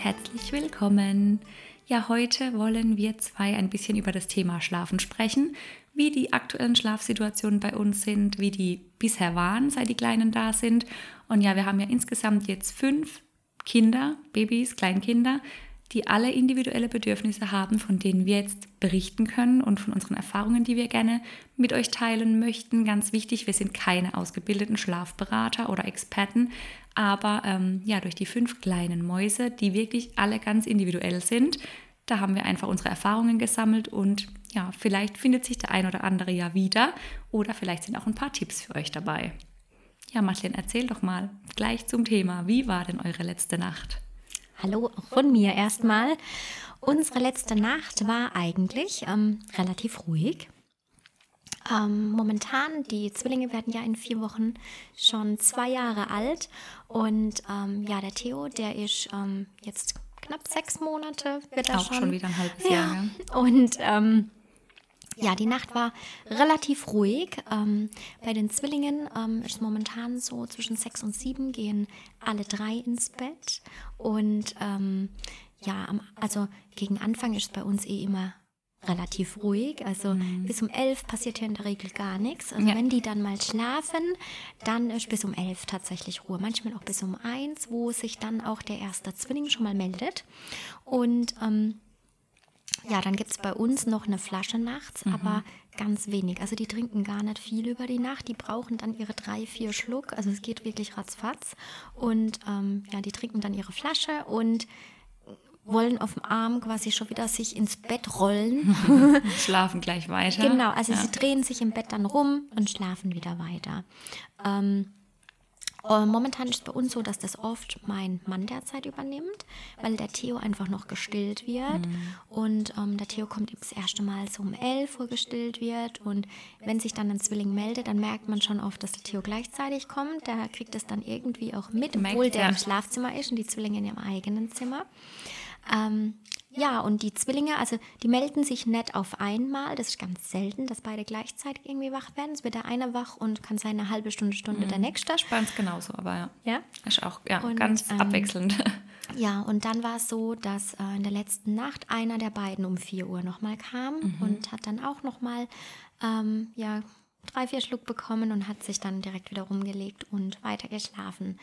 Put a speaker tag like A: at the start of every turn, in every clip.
A: herzlich willkommen. Ja, heute wollen wir zwei ein bisschen über das Thema Schlafen sprechen, wie die aktuellen Schlafsituationen bei uns sind, wie die bisher waren, seit die Kleinen da sind. Und ja, wir haben ja insgesamt jetzt fünf Kinder, Babys, Kleinkinder, die alle individuelle Bedürfnisse haben, von denen wir jetzt berichten können und von unseren Erfahrungen, die wir gerne mit euch teilen möchten. Ganz wichtig, wir sind keine ausgebildeten Schlafberater oder Experten, aber ähm, ja, durch die fünf kleinen Mäuse, die wirklich alle ganz individuell sind, da haben wir einfach unsere Erfahrungen gesammelt und ja, vielleicht findet sich der ein oder andere ja wieder oder vielleicht sind auch ein paar Tipps für euch dabei. Ja, Madeleine, erzähl doch mal gleich zum Thema. Wie war denn eure letzte Nacht?
B: Hallo auch von mir erstmal. Unsere letzte Nacht war eigentlich ähm, relativ ruhig. Ähm, momentan, die Zwillinge werden ja in vier Wochen schon zwei Jahre alt. Und ähm, ja, der Theo, der ist ähm, jetzt knapp sechs Monate.
A: Wird er Auch schon. schon wieder ein halbes ja. Jahr.
B: Ja. Und ähm, ja, die Nacht war relativ ruhig. Ähm, bei den Zwillingen ähm, ist momentan so zwischen sechs und sieben gehen alle drei ins Bett. Und ähm, ja, also gegen Anfang ist bei uns eh immer relativ ruhig. Also mhm. bis um elf passiert hier in der Regel gar nichts. Also ja. wenn die dann mal schlafen, dann ist bis um elf tatsächlich Ruhe. Manchmal auch bis um eins, wo sich dann auch der erste Zwilling schon mal meldet. Und ähm, ja, dann gibt es bei uns noch eine Flasche nachts, mhm. aber ganz wenig. Also die trinken gar nicht viel über die Nacht. Die brauchen dann ihre drei, vier Schluck. Also es geht wirklich ratzfatz. Und ähm, ja, die trinken dann ihre Flasche und wollen auf dem Arm quasi schon wieder sich ins Bett rollen.
A: schlafen gleich weiter.
B: Genau, also ja. sie drehen sich im Bett dann rum und schlafen wieder weiter. Ähm, äh, momentan ist es bei uns so, dass das oft mein Mann derzeit übernimmt, weil der Theo einfach noch gestillt wird. Mhm. Und ähm, der Theo kommt das erste Mal so um 11 Uhr gestillt wird. Und wenn sich dann ein Zwilling meldet, dann merkt man schon oft, dass der Theo gleichzeitig kommt. Der kriegt das dann irgendwie auch mit, obwohl der im Schlafzimmer ist und die Zwillinge in ihrem eigenen Zimmer. Ähm, ja, und die Zwillinge, also die melden sich nicht auf einmal. Das ist ganz selten, dass beide gleichzeitig irgendwie wach werden. Es wird der eine wach und kann sein eine halbe Stunde, Stunde mhm. der nächste.
A: Spannend genauso, aber ja.
B: Ja?
A: Ist auch ja, und, ganz ähm, abwechselnd.
B: Ja, und dann war es so, dass äh, in der letzten Nacht einer der beiden um 4 Uhr nochmal kam mhm. und hat dann auch nochmal ähm, ja, drei, vier Schluck bekommen und hat sich dann direkt wieder rumgelegt und weiter geschlafen.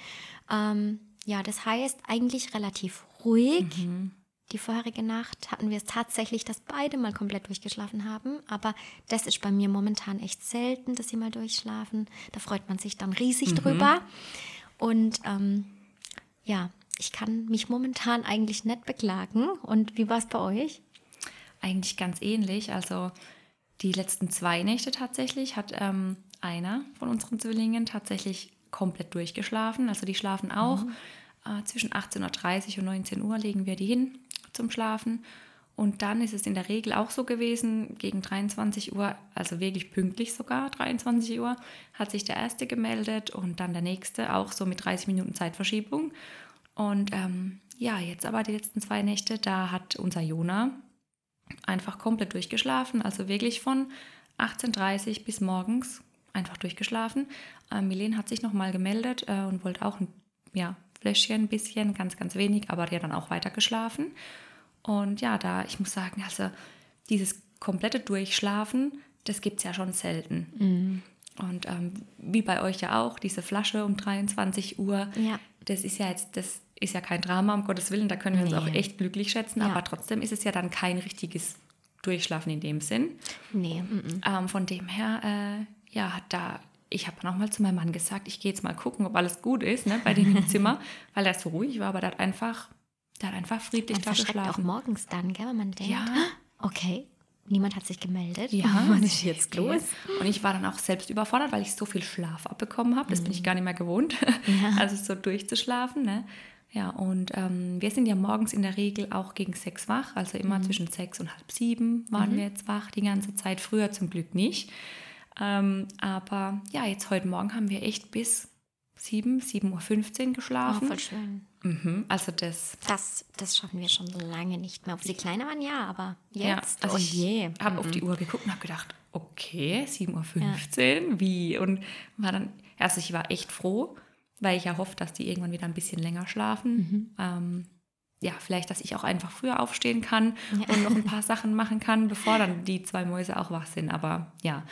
B: Ähm, ja, das heißt eigentlich relativ ruhig. Mhm. Die vorherige Nacht hatten wir es tatsächlich, dass beide mal komplett durchgeschlafen haben. Aber das ist bei mir momentan echt selten, dass sie mal durchschlafen. Da freut man sich dann riesig mhm. drüber. Und ähm, ja, ich kann mich momentan eigentlich nicht beklagen. Und wie war es bei euch?
A: Eigentlich ganz ähnlich. Also die letzten zwei Nächte tatsächlich hat ähm, einer von unseren Zwillingen tatsächlich komplett durchgeschlafen. Also die schlafen auch. Mhm. Äh, zwischen 18.30 Uhr und 19 Uhr legen wir die hin zum Schlafen. Und dann ist es in der Regel auch so gewesen, gegen 23 Uhr, also wirklich pünktlich sogar, 23 Uhr, hat sich der erste gemeldet und dann der nächste, auch so mit 30 Minuten Zeitverschiebung. Und ähm, ja, jetzt aber die letzten zwei Nächte, da hat unser Jona einfach komplett durchgeschlafen, also wirklich von 18.30 Uhr bis morgens einfach durchgeschlafen. Äh, Milen hat sich nochmal gemeldet äh, und wollte auch ein ja, Fläschchen ein bisschen, ganz, ganz wenig, aber der dann auch weiter geschlafen. Und ja, da, ich muss sagen, also dieses komplette Durchschlafen, das gibt es ja schon selten. Mhm. Und ähm, wie bei euch ja auch, diese Flasche um 23 Uhr, ja. das ist ja jetzt, das ist ja kein Drama, um Gottes Willen, da können wir nee. uns auch echt glücklich schätzen, ja. aber trotzdem ist es ja dann kein richtiges Durchschlafen in dem Sinn.
B: Nee.
A: Ähm, von dem her, äh, ja, da ich habe nochmal zu meinem Mann gesagt, ich gehe jetzt mal gucken, ob alles gut ist ne, bei denen im Zimmer, weil er so ruhig war, aber der hat einfach der hat einfach friedlich
B: da geschlafen. auch morgens dann, gell, wenn man denkt, ja. okay, niemand hat sich gemeldet.
A: Ja, was ist jetzt los? Und ich war dann auch selbst überfordert, weil ich so viel Schlaf abbekommen habe. Das mhm. bin ich mhm. gar nicht mehr gewohnt, ja. also so durchzuschlafen. Ne? Ja, und ähm, wir sind ja morgens in der Regel auch gegen sechs wach, also immer mhm. zwischen sechs und halb sieben waren mhm. wir jetzt wach, die ganze Zeit. Früher zum Glück nicht. Ähm, aber ja, jetzt heute Morgen haben wir echt bis 7, 7.15 Uhr geschlafen.
B: Oh, voll schön.
A: Mhm, also das,
B: das. Das schaffen wir schon lange nicht mehr. Ob sie kleiner waren, ja, aber jetzt.
A: Ja, also oh je. Ich habe mhm. auf die Uhr geguckt und habe gedacht, okay, 7.15 Uhr, ja. wie? Und war dann, also ich war echt froh, weil ich ja hoffe, dass die irgendwann wieder ein bisschen länger schlafen. Mhm. Ähm, ja, vielleicht, dass ich auch einfach früher aufstehen kann ja. und noch ein paar Sachen machen kann, bevor dann die zwei Mäuse auch wach sind. Aber ja,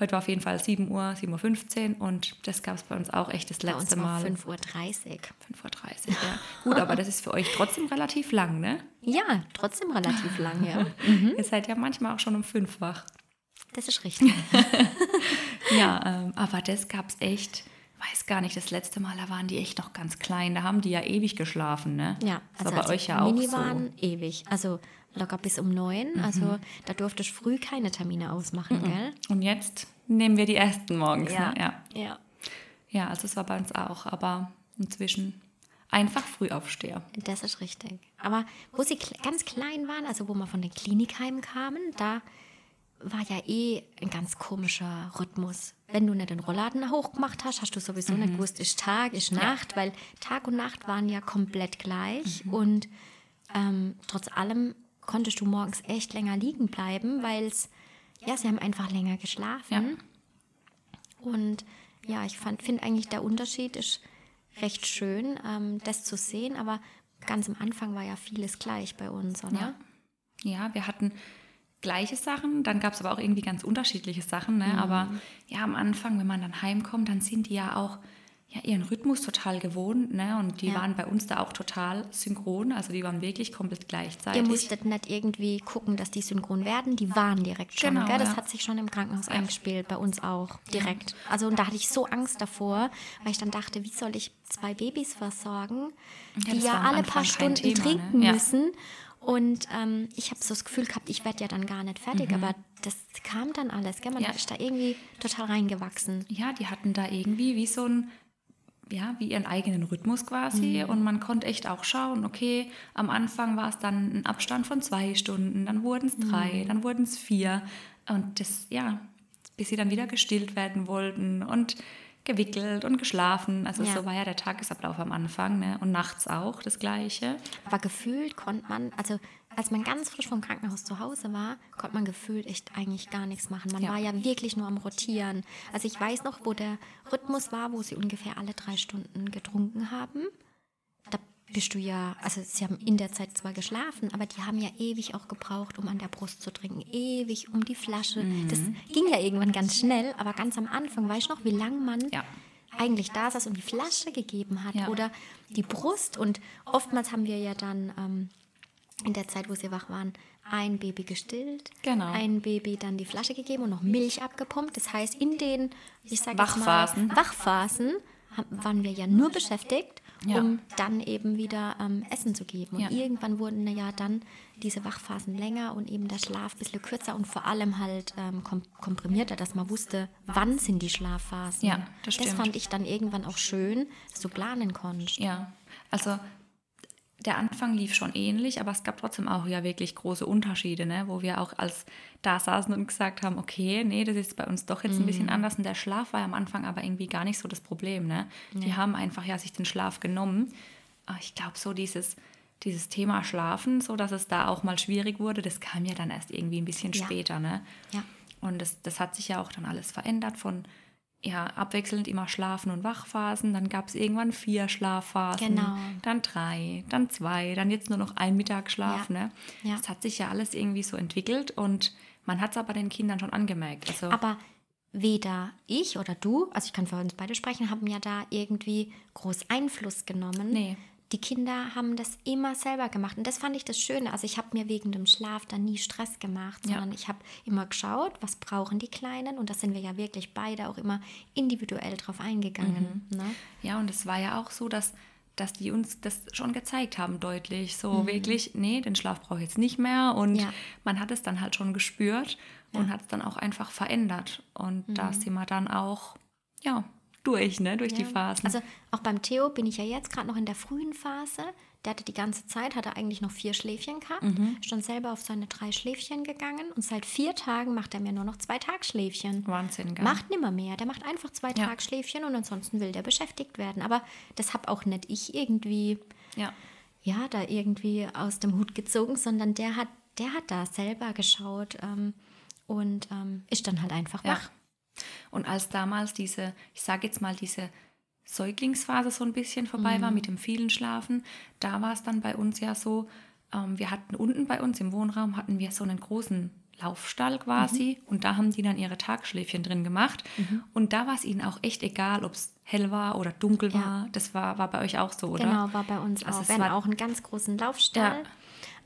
A: heute war auf jeden Fall 7 Uhr, 7.15 Uhr und das gab es bei uns auch echt das letzte bei uns Mal.
B: 5.30 Uhr. 5.30
A: Uhr, ja. Gut, aber das ist für euch trotzdem relativ lang, ne?
B: Ja, trotzdem relativ lang, ja.
A: Mhm. Ihr seid ja manchmal auch schon um 5 wach.
B: Das ist richtig.
A: ja, ähm, aber das gab es echt weiß gar nicht, das letzte Mal, da waren die echt noch ganz klein. Da haben die ja ewig geschlafen, ne?
B: Ja, also bei euch ja Mini auch so. waren ewig. Also locker bis um neun. Mhm. Also da durfte ich früh keine Termine ausmachen, mhm. gell?
A: Und jetzt nehmen wir die ersten morgens,
B: ja.
A: ne? Ja.
B: ja.
A: Ja, also es war bei uns auch, aber inzwischen einfach Frühaufsteher.
B: Das ist richtig. Aber wo sie ganz klein waren, also wo wir von den Klinikheimen kamen, da war ja eh ein ganz komischer Rhythmus. Wenn du nicht den Rollladen hochgemacht hast, hast du sowieso mhm. nicht gewusst, ist Tag, ist Nacht, ja. weil Tag und Nacht waren ja komplett gleich. Mhm. Und ähm, trotz allem konntest du morgens echt länger liegen bleiben, weil es, ja, sie haben einfach länger geschlafen. Ja. Und ja, ich finde eigentlich der Unterschied ist recht schön, ähm, das zu sehen, aber ganz am Anfang war ja vieles gleich bei uns, oder?
A: Ja, ja wir hatten gleiche Sachen, dann gab es aber auch irgendwie ganz unterschiedliche Sachen. Ne? Mhm. Aber ja, am Anfang, wenn man dann heimkommt, dann sind die ja auch ja, ihren Rhythmus total gewohnt. Ne? Und die ja. waren bei uns da auch total synchron. Also die waren wirklich komplett gleichzeitig.
B: Ihr musstet nicht irgendwie gucken, dass die synchron werden. Die waren direkt schon. Genau, Das ja. hat sich schon im Krankenhaus ja. eingespielt, bei uns auch direkt. Also und da hatte ich so Angst davor, weil ich dann dachte, wie soll ich zwei Babys versorgen, die ja alle paar Stunden Thema, ne? trinken ne? müssen. Und ähm, ich habe so das Gefühl gehabt, ich werde ja dann gar nicht fertig, mhm. aber das kam dann alles. Gell? Man ja. ist da irgendwie total reingewachsen.
A: Ja, die hatten da irgendwie wie so ein, ja, wie ihren eigenen Rhythmus quasi. Mhm. Und man konnte echt auch schauen, okay, am Anfang war es dann ein Abstand von zwei Stunden, dann wurden es drei, mhm. dann wurden es vier. Und das, ja, bis sie dann wieder gestillt werden wollten. Und gewickelt und geschlafen. Also ja. so war ja der Tagesablauf am Anfang ne? und nachts auch das Gleiche.
B: Aber gefühlt konnte man, also als man ganz frisch vom Krankenhaus zu Hause war, konnte man gefühlt echt eigentlich gar nichts machen. Man ja. war ja wirklich nur am Rotieren. Also ich weiß noch, wo der Rhythmus war, wo sie ungefähr alle drei Stunden getrunken haben bist du ja, also sie haben in der Zeit zwar geschlafen, aber die haben ja ewig auch gebraucht, um an der Brust zu trinken, ewig um die Flasche. Mhm. Das ging ja irgendwann ganz schnell, aber ganz am Anfang, weißt du noch, wie lange man ja. eigentlich da saß und die Flasche gegeben hat ja. oder die Brust. Und oftmals haben wir ja dann ähm, in der Zeit, wo sie wach waren, ein Baby gestillt, genau. ein Baby dann die Flasche gegeben und noch Milch abgepumpt. Das heißt, in den, ich sage
A: Wachphasen,
B: mal, Wachphasen waren wir ja nur beschäftigt ja. um dann eben wieder ähm, Essen zu geben. Und ja. irgendwann wurden ja dann diese Wachphasen länger und eben der Schlaf ein bisschen kürzer und vor allem halt ähm, komprimierter, dass man wusste, wann sind die Schlafphasen.
A: Ja, das stimmt.
B: Das fand ich dann irgendwann auch schön, dass du planen konntest.
A: Ja, also der Anfang lief schon ähnlich, aber es gab trotzdem auch ja wirklich große Unterschiede, ne? wo wir auch als da saßen und gesagt haben, okay, nee, das ist bei uns doch jetzt ein bisschen mhm. anders. Und der Schlaf war ja am Anfang aber irgendwie gar nicht so das Problem. Ne? Ja. Die haben einfach ja sich den Schlaf genommen. Aber ich glaube, so dieses, dieses Thema Schlafen, so dass es da auch mal schwierig wurde, das kam ja dann erst irgendwie ein bisschen ja. später. Ne?
B: Ja.
A: Und das, das hat sich ja auch dann alles verändert von ja, abwechselnd immer Schlafen- und Wachphasen. Dann gab es irgendwann vier Schlafphasen,
B: genau.
A: dann drei, dann zwei, dann jetzt nur noch ein Mittagsschlaf. Ja. Ne? Ja. Das hat sich ja alles irgendwie so entwickelt und man hat es aber den Kindern schon angemerkt. Also
B: aber weder ich oder du, also ich kann für uns beide sprechen, haben ja da irgendwie groß Einfluss genommen.
A: Nee
B: die Kinder haben das immer selber gemacht. Und das fand ich das Schöne. Also ich habe mir wegen dem Schlaf dann nie Stress gemacht, sondern ja. ich habe immer geschaut, was brauchen die Kleinen. Und da sind wir ja wirklich beide auch immer individuell drauf eingegangen. Mhm. Ne?
A: Ja, und es war ja auch so, dass, dass die uns das schon gezeigt haben, deutlich. So mhm. wirklich, nee, den Schlaf brauche ich jetzt nicht mehr. Und ja. man hat es dann halt schon gespürt und hat es dann auch einfach verändert. Und mhm. da sind wir dann auch, ja, durch, ne? durch ja. die Phasen.
B: Also auch beim Theo bin ich ja jetzt gerade noch in der frühen Phase. Der hatte die ganze Zeit, hatte eigentlich noch vier Schläfchen gehabt, mhm. schon selber auf seine drei Schläfchen gegangen und seit vier Tagen macht er mir nur noch zwei Tagschläfchen.
A: Wahnsinn, gell?
B: Macht nimmer mehr. Der macht einfach zwei ja. Tagschläfchen und ansonsten will der beschäftigt werden. Aber das habe auch nicht ich irgendwie,
A: ja.
B: ja, da irgendwie aus dem Hut gezogen, sondern der hat, der hat da selber geschaut ähm, und ähm, ist dann halt einfach wach.
A: Und als damals diese, ich sage jetzt mal, diese Säuglingsphase so ein bisschen vorbei
B: Mhm.
A: war mit dem vielen Schlafen, da war es dann bei uns ja so, ähm, wir hatten unten bei uns im Wohnraum hatten wir so einen großen Laufstall quasi
B: Mhm.
A: und da haben die dann ihre Tagschläfchen drin gemacht und da war es ihnen auch echt egal, ob es hell war oder dunkel
B: Ja.
A: war. Das war, war bei euch auch so, oder?
B: Genau, war bei uns
A: Also
B: auch. Wir hatten
A: war-
B: auch einen ganz großen Laufstall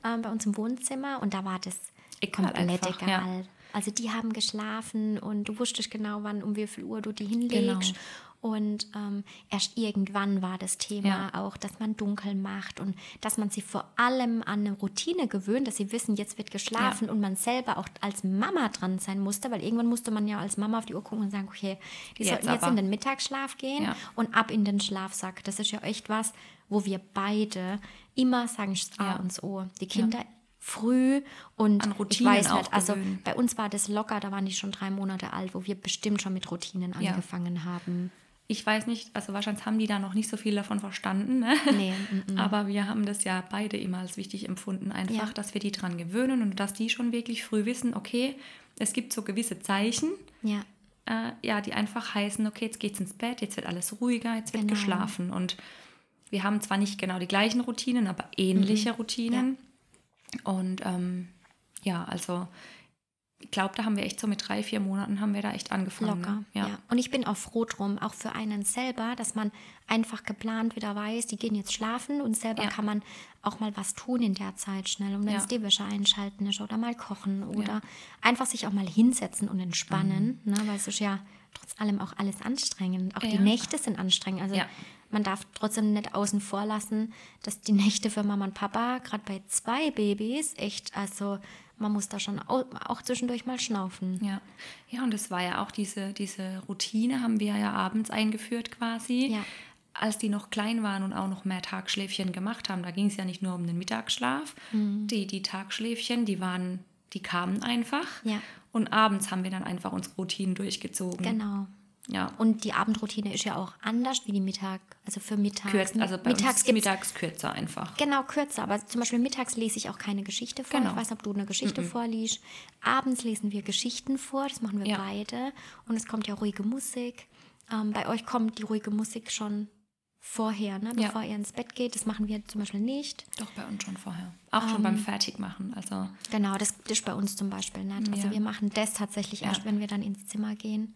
B: ähm, bei uns im Wohnzimmer und da war das
A: Egal
B: komplett
A: einfach,
B: egal.
A: ja.
B: Also die haben geschlafen und du wusstest genau, wann, um wie viel Uhr du die hinlegst.
A: Genau.
B: Und ähm, erst irgendwann war das Thema
A: Ja.
B: auch, dass man dunkel macht und dass man sie vor allem an eine Routine gewöhnt, dass sie wissen, jetzt wird geschlafen und man selber auch als Mama dran sein musste, weil irgendwann musste man ja als Mama auf die Uhr gucken und sagen, okay, die
A: Jetzt
B: sollten jetzt
A: aber.
B: in den Mittagsschlaf gehen
A: Ja.
B: und ab in den Schlafsack. Das ist ja echt was, wo wir beide immer sagen, es A
A: Ja.
B: und das O. Die Kinder früh und ich weiß nicht, also bei uns war das locker, da waren die schon drei Monate alt, wo wir bestimmt schon mit Routinen
A: Ja.
B: angefangen haben.
A: Ich weiß nicht, also wahrscheinlich haben die da noch nicht so viel davon verstanden. Ne?
B: Nee, mm,
A: Aber wir haben das ja beide immer als wichtig empfunden, einfach,
B: Ja.
A: dass wir die dran gewöhnen und dass die schon wirklich früh wissen, okay, es gibt so gewisse Zeichen,
B: Ja,
A: äh, ja, die einfach heißen, okay, jetzt geht's ins Bett, jetzt wird alles ruhiger, jetzt wird
B: Genau.
A: geschlafen. Und wir haben zwar nicht genau die gleichen Routinen, aber ähnliche
B: Mhm.
A: Routinen. Und ähm, ja, also ich glaube, da haben wir echt so mit drei, vier Monaten haben wir da echt angefangen.
B: locker.
A: ne?
B: Ja. Und ich bin auch froh drum, auch für einen selber, dass man einfach geplant wieder weiß, die gehen jetzt schlafen und selber
A: Ja.
B: kann man auch mal was tun in der Zeit schnell. Und wenn
A: Ja.
B: es die Wäsche einschalten ist oder mal kochen oder
A: Ja.
B: einfach sich auch mal hinsetzen und entspannen, ne? weil es ist ja trotz allem auch alles anstrengend. Auch die
A: Ja.
B: Nächte sind anstrengend. Also
A: Ja.
B: Man darf trotzdem nicht außen vor lassen, dass die Nächte für Mama und Papa, gerade bei zwei Babys, echt, also man muss da schon au- auch zwischendurch mal schnaufen.
A: Ja. ja, und es war ja auch diese, diese Routine, haben wir ja abends eingeführt quasi.
B: Ja.
A: Als die noch klein waren und auch noch mehr Tagschläfchen gemacht haben, da ging es ja nicht nur um den Mittagsschlaf. Die, die Tagschläfchen, die waren, die kamen einfach.
B: Ja.
A: Und abends haben wir dann einfach unsere Routinen durchgezogen.
B: Genau.
A: Ja.
B: Und die Abendroutine ist ja auch anders wie die Mittag, also für mittags.
A: Kürz, also bei
B: mittags
A: mittags kürzer einfach.
B: Genau, kürzer. Aber zum Beispiel mittags lese ich auch keine Geschichte vor.
A: Genau.
B: Ich weiß nicht, ob du eine Geschichte vorliest. Abends lesen wir Geschichten vor. Das machen wir
A: Ja.
B: beide. Und es kommt ja ruhige Musik. Ähm, bei euch kommt die ruhige Musik schon vorher, ne?
A: Ja.
B: bevor ihr ins Bett geht. Das machen wir zum Beispiel nicht.
A: Doch bei uns schon vorher. Auch
B: Ähm.
A: schon beim Fertigmachen. Also
B: Genau, das ist bei uns zum Beispiel nicht. Also
A: Ja.
B: wir machen das tatsächlich
A: Ja.
B: erst, wenn wir dann ins Zimmer gehen.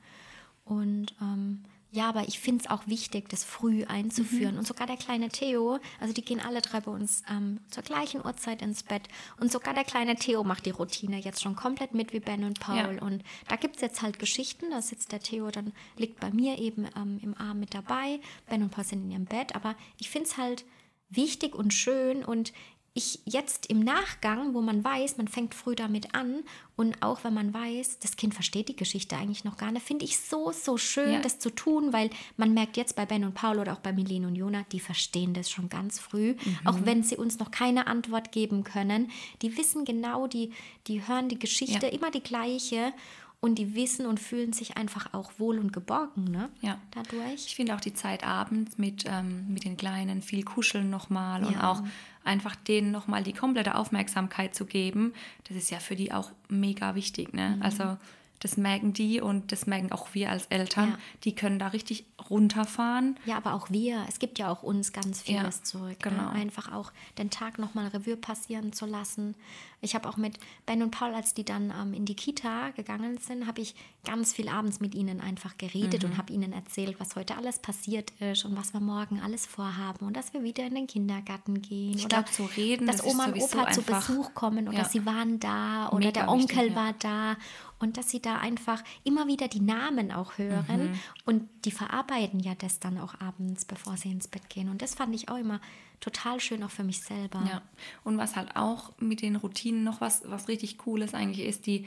B: Und ähm, ja, aber ich finde es auch wichtig, das früh einzuführen.
A: Mhm.
B: Und sogar der kleine Theo, also die gehen alle drei bei uns ähm, zur gleichen Uhrzeit ins Bett. Und sogar der kleine Theo macht die Routine jetzt schon komplett mit wie Ben und Paul.
A: Ja.
B: Und da gibt es jetzt halt Geschichten. Da sitzt der Theo, dann liegt bei mir eben ähm, im Arm mit dabei. Ben und Paul sind in ihrem Bett. Aber ich finde es halt wichtig und schön und ich jetzt im Nachgang, wo man weiß, man fängt früh damit an und auch wenn man weiß, das Kind versteht die Geschichte eigentlich noch gar nicht, finde ich so, so schön,
A: Ja.
B: das zu tun, weil man merkt jetzt bei Ben und Paul oder auch bei Milene und Jona, die verstehen das schon ganz früh, auch wenn sie uns noch keine Antwort geben können. Die wissen genau, die, die hören die Geschichte
A: Ja.
B: immer die gleiche und die wissen und fühlen sich einfach auch wohl und geborgen, ne?
A: Ja.
B: Dadurch.
A: Ich finde auch die Zeit abends mit, ähm, mit den Kleinen viel kuscheln nochmal und
B: Ja.
A: auch einfach denen nochmal die komplette Aufmerksamkeit zu geben, das ist ja für die auch mega wichtig. Ne?
B: Mhm.
A: Also das merken die und das merken auch wir als Eltern.
B: Ja.
A: Die können da richtig runterfahren.
B: Ja, aber auch wir. Es gibt ja auch uns ganz vieles
A: Ja,
B: zurück.
A: genau.
B: Ne? Einfach auch den Tag nochmal Revue passieren zu lassen. Ich habe auch mit Ben und Paul, als die dann ähm, in die Kita gegangen sind, habe ich ganz viel abends mit ihnen einfach geredet
A: Mhm.
B: und habe ihnen erzählt, was heute alles passiert ist und was wir morgen alles vorhaben und dass wir wieder in den Kindergarten gehen.
A: Ich
B: oder
A: glaub, so reden,
B: dass
A: das
B: Oma und Opa zu Besuch kommen oder
A: Ja.
B: sie waren da oder
A: Mega
B: der Onkel
A: wichtig,
B: war da und dass sie da einfach immer wieder die Namen auch hören
A: Mhm.
B: und die verarbeiten ja das dann auch abends, bevor sie ins Bett gehen. Und das fand ich auch immer total schön, auch für mich selber.
A: Ja. Und was halt auch mit den Routinen noch was, was richtig Cooles eigentlich ist, die,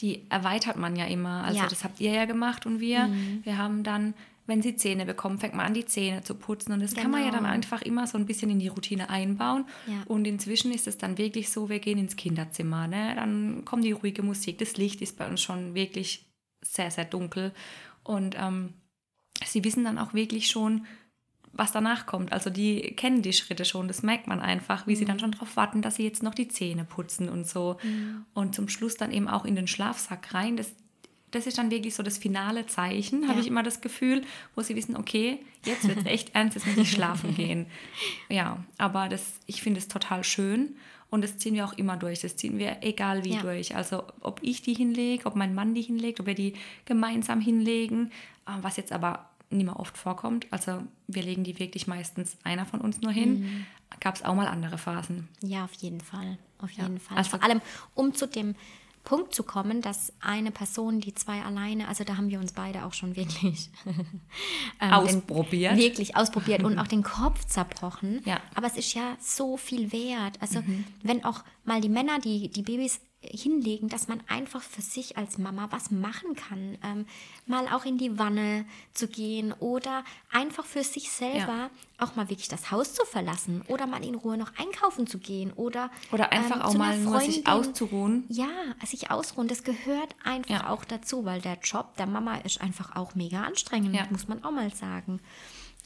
A: die erweitert man ja immer. Also
B: Ja. Mhm.
A: das habt ihr ja gemacht und wir. Wir haben dann, wenn sie Zähne bekommen, fängt man an, die Zähne zu putzen. Und das kann man ja dann
B: Genau.
A: einfach immer so ein bisschen in die Routine einbauen.
B: Ja.
A: Und inzwischen ist es dann wirklich so, wir gehen ins Kinderzimmer. Ne? Dann kommt die ruhige Musik. Das Licht ist bei uns schon wirklich sehr, sehr dunkel. Und ähm, sie wissen dann auch wirklich schon, was danach kommt. Also die kennen die Schritte schon, das merkt man einfach, wie sie dann schon darauf warten, dass sie jetzt noch die Zähne putzen und so. Und zum Schluss dann eben auch in den Schlafsack rein. Das, das ist dann wirklich so das finale Zeichen, habe
B: Ja.
A: ich immer das Gefühl, wo sie wissen, okay, jetzt wird es echt ernst, jetzt muss ich schlafen gehen. Ja, aber das, ich finde es total schön und das ziehen wir auch immer durch. Das ziehen wir egal wie
B: Ja.
A: durch. Also ob ich die hinlege, ob mein Mann die hinlegt, ob wir die gemeinsam hinlegen, äh, was jetzt aber nicht mehr oft vorkommt. Also wir legen die wirklich meistens einer von uns nur hin.
B: Mhm.
A: Gab es auch mal andere Phasen.
B: Ja, auf jeden Fall. Auf
A: Ja,
B: jeden Fall.
A: also-
B: Vor allem, um zu dem Punkt zu kommen, dass eine Person, die zwei alleine, also da haben wir uns beide auch schon wirklich ähm,
A: Ausprobiert.
B: Den, wirklich ausprobiert und auch den Kopf zerbrochen.
A: Ja. Mhm.
B: Aber es ist ja so viel wert. Also wenn auch mal die Männer, die die Babys hinlegen, dass man einfach für sich als Mama was machen kann. Ähm, mal auch in die Wanne zu gehen oder einfach für sich selber auch mal wirklich das Haus zu verlassen oder mal in Ruhe noch einkaufen zu gehen oder
A: Oder einfach
B: ähm,
A: auch mal nur sich
B: Freundin.
A: auszuruhen.
B: Ja, sich ausruhen, das gehört einfach
A: Ja.
B: auch dazu, weil der Job der Mama ist einfach auch mega anstrengend,
A: Ja.
B: muss man auch mal sagen.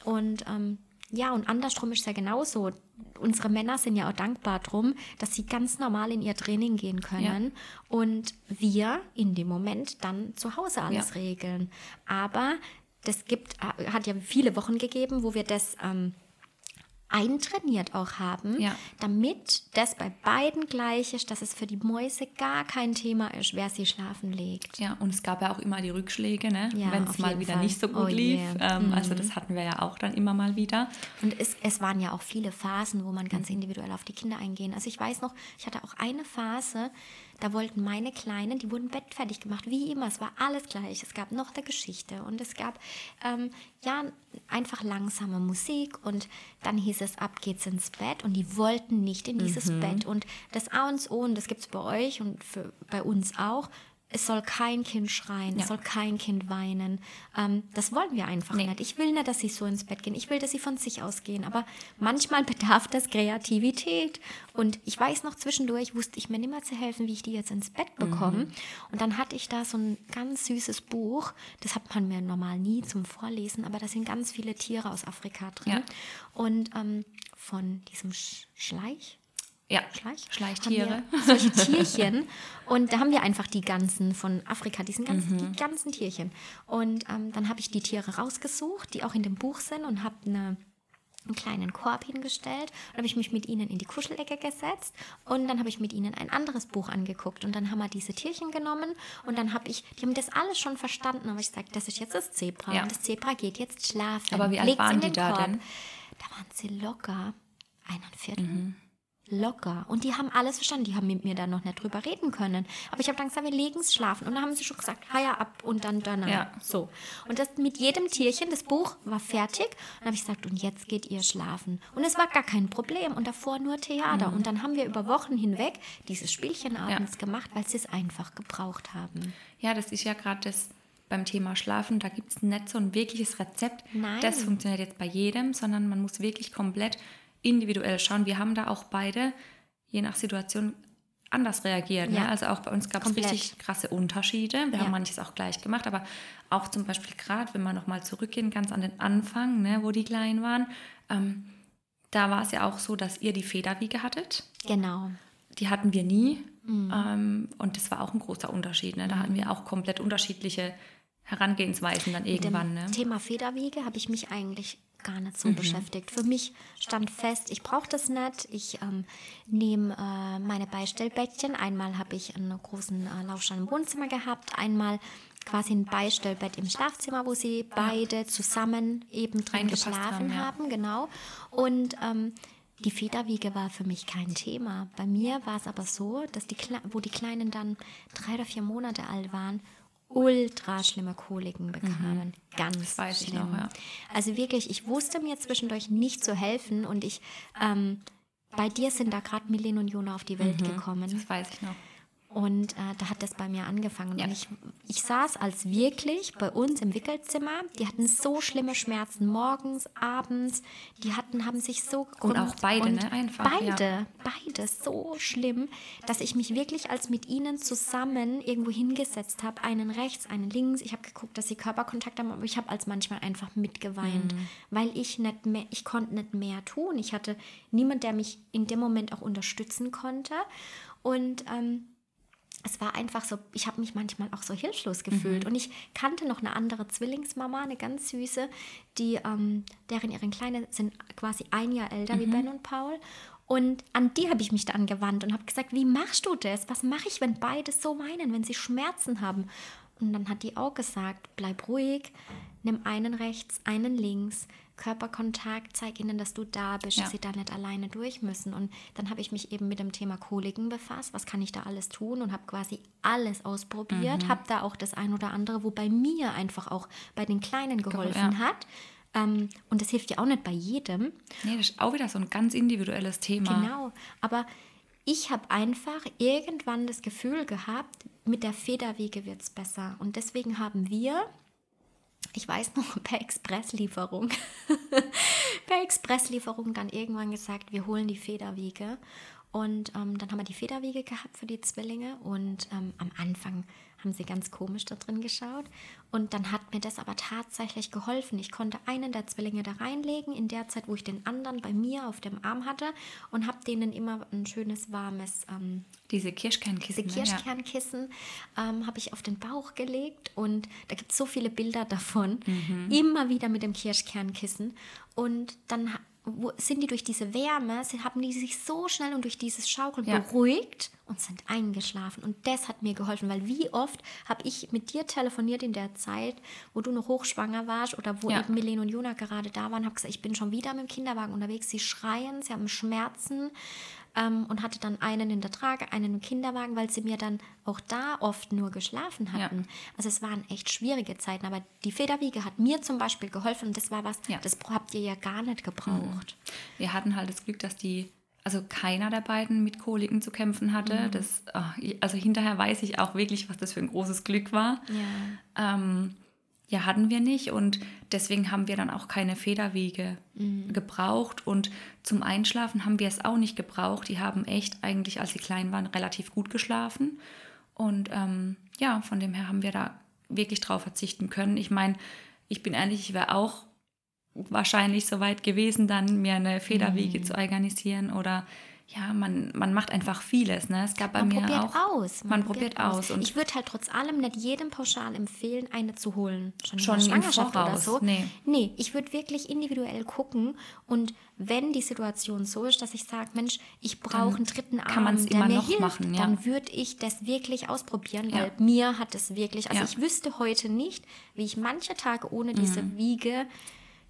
B: Und ähm, ja, und andersrum ist es ja genauso. Unsere Männer sind ja auch dankbar drum, dass sie ganz normal in ihr Training gehen können und wir in dem Moment dann zu Hause alles
A: Ja.
B: regeln. Aber das gibt, hat ja viele Wochen gegeben, wo wir das ähm, eintrainiert auch haben,
A: Ja.
B: damit das bei beiden gleich ist, dass es für die Mäuse gar kein Thema ist, wer sie schlafen legt.
A: Ja, und es gab ja auch immer die Rückschläge, ne?
B: Ja,
A: wenn es mal wieder
B: Fall.
A: nicht so gut
B: Oh
A: lief.
B: yeah.
A: Ähm, Also das hatten wir ja auch dann immer mal wieder.
B: Und es, es waren ja auch viele Phasen, wo man ganz individuell auf die Kinder eingehen. Also ich weiß noch, ich hatte auch eine Phase, da wollten meine Kleinen, die wurden bettfertig gemacht, wie immer. Es war alles gleich. Es gab noch eine Geschichte und es gab ähm, ja einfach langsame Musik und dann hieß es, ab geht's ins Bett und die wollten nicht in dieses Bett. Und das A und das O, und das gibt es bei euch und für, bei uns auch, es soll kein Kind schreien,
A: Ja.
B: es soll kein Kind weinen. Ähm, das wollen wir einfach
A: Nee.
B: nicht. Ich will nicht, dass sie so ins Bett gehen. Ich will, dass sie von sich ausgehen. Aber manchmal bedarf das Kreativität. Und ich weiß noch, zwischendurch wusste ich mir nicht mehr zu helfen, wie ich die jetzt ins Bett bekomme. Und dann hatte ich da so ein ganz süßes Buch. Das hat man mir normal nie zum Vorlesen, aber da sind ganz viele Tiere aus Afrika drin.
A: Ja.
B: Und ähm, von diesem Sch Schleich,
A: Ja,
B: Schleich?
A: Schleichtiere.
B: Solche Tierchen. Und da haben wir einfach die ganzen von Afrika, diesen ganzen,
A: Mhm.
B: die ganzen Tierchen. Und ähm, dann habe ich die Tiere rausgesucht, die auch in dem Buch sind und habe eine einen kleinen Korb hingestellt. Dann habe ich mich mit ihnen in die Kuschelecke gesetzt und dann habe ich mit ihnen ein anderes Buch angeguckt und dann haben wir diese Tierchen genommen und dann habe ich, die haben das alles schon verstanden, aber ich gesagt, das ist jetzt das Zebra
A: Ja.
B: und das Zebra geht jetzt schlafen.
A: Aber wie alt
B: Legt's
A: waren die da
B: Korb.
A: denn?
B: Da waren sie locker eineinviertel.
A: Mhm.
B: Locker. Und die haben alles verstanden. Die haben mit mir dann noch nicht drüber reden können. Aber ich habe dann gesagt, wir legen es schlafen. Und dann haben sie schon gesagt, ha ja, ab und dann danach.
A: Ja.
B: So. Und das mit jedem Tierchen, das Buch war fertig. Und dann habe ich gesagt, und jetzt geht ihr schlafen. Und es war gar kein Problem. Und davor nur Theater. Und dann haben wir über Wochen hinweg dieses Spielchen abends gemacht, weil sie es einfach gebraucht haben.
A: Ja, das ist ja gerade das beim Thema Schlafen. Da gibt es nicht so ein wirkliches Rezept.
B: Nein.
A: Das funktioniert jetzt bei jedem, sondern man muss wirklich komplett individuell schauen. Wir haben da auch beide, je nach Situation, anders reagiert.
B: Ja.
A: Ne? Also auch bei uns gab es richtig krasse Unterschiede. Wir
B: Ja.
A: haben manches auch gleich gemacht, aber auch zum Beispiel gerade, wenn wir nochmal zurückgehen, ganz an den Anfang, ne, wo die klein waren, ähm, da war es ja auch so, dass ihr die Federwiege hattet.
B: Genau.
A: Die hatten wir nie.
B: Mhm.
A: Ähm, und das war auch ein großer Unterschied. Ne? Da hatten wir auch komplett unterschiedliche Herangehensweisen dann
B: Mit
A: irgendwann.
B: dem
A: Ne?
B: Thema Federwiege habe ich mich eigentlich gar nicht
A: Mhm.
B: so beschäftigt. Für mich stand fest, ich brauche das nicht. Ich ähm, nehme äh, meine Beistellbettchen. Einmal habe ich einen großen äh, Laufstand im Wohnzimmer gehabt, einmal quasi ein Beistellbett im Schlafzimmer, wo sie beide zusammen eben drin geschlafen
A: haben, ja.
B: haben, genau. Und ähm, die Federwiege war für mich kein Thema. Bei mir war es aber so, dass die, Kle- wo die Kleinen dann drei oder vier Monate alt waren, ultra schlimme Koliken bekamen. Ganz
A: Mhm. Das weiß ich
B: schlimm.
A: noch, ja.
B: Also wirklich, ich wusste mir zwischendurch nicht zu helfen und ich, ähm, bei dir sind da gerade Milene und Jona auf die Welt gekommen.
A: Das weiß ich noch.
B: Und äh, da hat das bei mir angefangen.
A: Ja.
B: Und ich, ich saß als wirklich bei uns im Wickelzimmer. Die hatten so schlimme Schmerzen morgens, abends. Die hatten, haben sich so
A: Und auch
B: gekrümmt.
A: beide,
B: Und
A: ne? Einfach,
B: Beide,
A: ja.
B: beide so schlimm, dass ich mich wirklich als mit ihnen zusammen irgendwo hingesetzt habe. Einen rechts, einen links. Ich habe geguckt, dass sie Körperkontakt haben, aber ich habe als manchmal einfach mitgeweint,
A: Mhm.
B: weil ich nicht mehr, ich konnte nicht mehr tun. Ich hatte niemand, der mich in dem Moment auch unterstützen konnte. Und ähm, es war einfach so, ich habe mich manchmal auch so hilflos gefühlt.
A: Mhm.
B: Und ich kannte noch eine andere Zwillingsmama, eine ganz süße, die, ähm, deren ihren Kleinen sind quasi ein Jahr älter
A: Mhm.
B: wie Ben und Paul. Und an die habe ich mich dann gewandt und habe gesagt, wie machst du das? Was mache ich, wenn beide so weinen, wenn sie Schmerzen haben? Und dann hat die auch gesagt, bleib ruhig, nimm einen rechts, einen links, Körperkontakt, zeig ihnen, dass du da bist,
A: Ja.
B: dass sie da nicht alleine durch müssen. Und dann habe ich mich eben mit dem Thema Koliken befasst. Was kann ich da alles tun? Und habe quasi alles ausprobiert.
A: Mhm.
B: Habe da auch das ein oder andere, wo bei mir einfach auch bei den Kleinen geholfen
A: ja.
B: hat. Ähm, und das hilft ja auch nicht bei jedem.
A: Nee, das ist auch wieder so ein ganz individuelles Thema.
B: Genau. Aber ich habe einfach irgendwann das Gefühl gehabt, mit der Federwiege wird es besser. Und deswegen haben wir, ich weiß noch, per Expresslieferung, per Expresslieferung dann irgendwann gesagt, wir holen die Federwiege. Und ähm, dann haben wir die Federwiege gehabt für die Zwillinge. Und ähm, am Anfang haben sie ganz komisch da drin geschaut. Und dann hat mir das aber tatsächlich geholfen. Ich konnte einen der Zwillinge da reinlegen, in der Zeit, wo ich den anderen bei mir auf dem Arm hatte. Und habe denen immer ein schönes, warmes
A: Diese
B: ähm, diese
A: Kirschkernkissen. ne? Ja.
B: Kirschkernkissen ähm, habe ich auf den Bauch gelegt und da gibt es so viele Bilder davon, immer wieder mit dem Kirschkernkissen. Und dann wo, sind die durch diese Wärme, sie, haben die sich so schnell und durch dieses Schaukeln
A: Ja.
B: beruhigt und sind eingeschlafen. Und das hat mir geholfen, weil wie oft habe ich mit dir telefoniert in der Zeit, wo du noch hochschwanger warst oder wo
A: Ja.
B: eben Milene und Jona gerade da waren, habe gesagt, ich bin schon wieder mit dem Kinderwagen unterwegs, sie schreien, sie haben Schmerzen ähm, und hatte dann einen in der Trage, einen im Kinderwagen, weil sie mir dann auch da oft nur geschlafen hatten. Also es waren echt schwierige Zeiten, aber die Federwiege hat mir zum Beispiel geholfen und das war was,
A: Ja.
B: das habt ihr ja gar nicht gebraucht.
A: Wir hatten halt das Glück, dass die, also keiner der beiden mit Koliken zu kämpfen hatte. Das, ah, also hinterher weiß ich auch wirklich, was das für ein großes Glück war.
B: Ja.
A: Ähm, ja, hatten wir nicht und deswegen haben wir dann auch keine Federwege gebraucht und zum Einschlafen haben wir es auch nicht gebraucht. Die haben echt eigentlich, als sie klein waren, relativ gut geschlafen und ähm, ja, von dem her haben wir da wirklich drauf verzichten können. Ich meine, ich bin ehrlich, ich wäre auch wahrscheinlich so weit gewesen, dann mir eine Federwiege zu organisieren oder ja, man, man macht einfach vieles. Ne? Es gab bei
B: Man
A: mir
B: probiert
A: auch.
B: aus.
A: Man, probiert aus. Und
B: ich würde halt trotz allem nicht jedem pauschal empfehlen, eine zu holen. Schon,
A: Schon
B: Schwangerschaft oder
A: Voraus,
B: so.
A: nee.
B: nee, ich würde wirklich individuell gucken und wenn die Situation so ist, dass ich sage, Mensch, ich brauche einen dritten Arm, der
A: immer
B: mir hilft,
A: machen, ja.
B: dann würde ich das wirklich ausprobieren, weil
A: Ja.
B: mir hat es wirklich, also
A: Ja.
B: ich wüsste heute nicht, wie ich manche Tage ohne diese
A: Mhm.
B: Wiege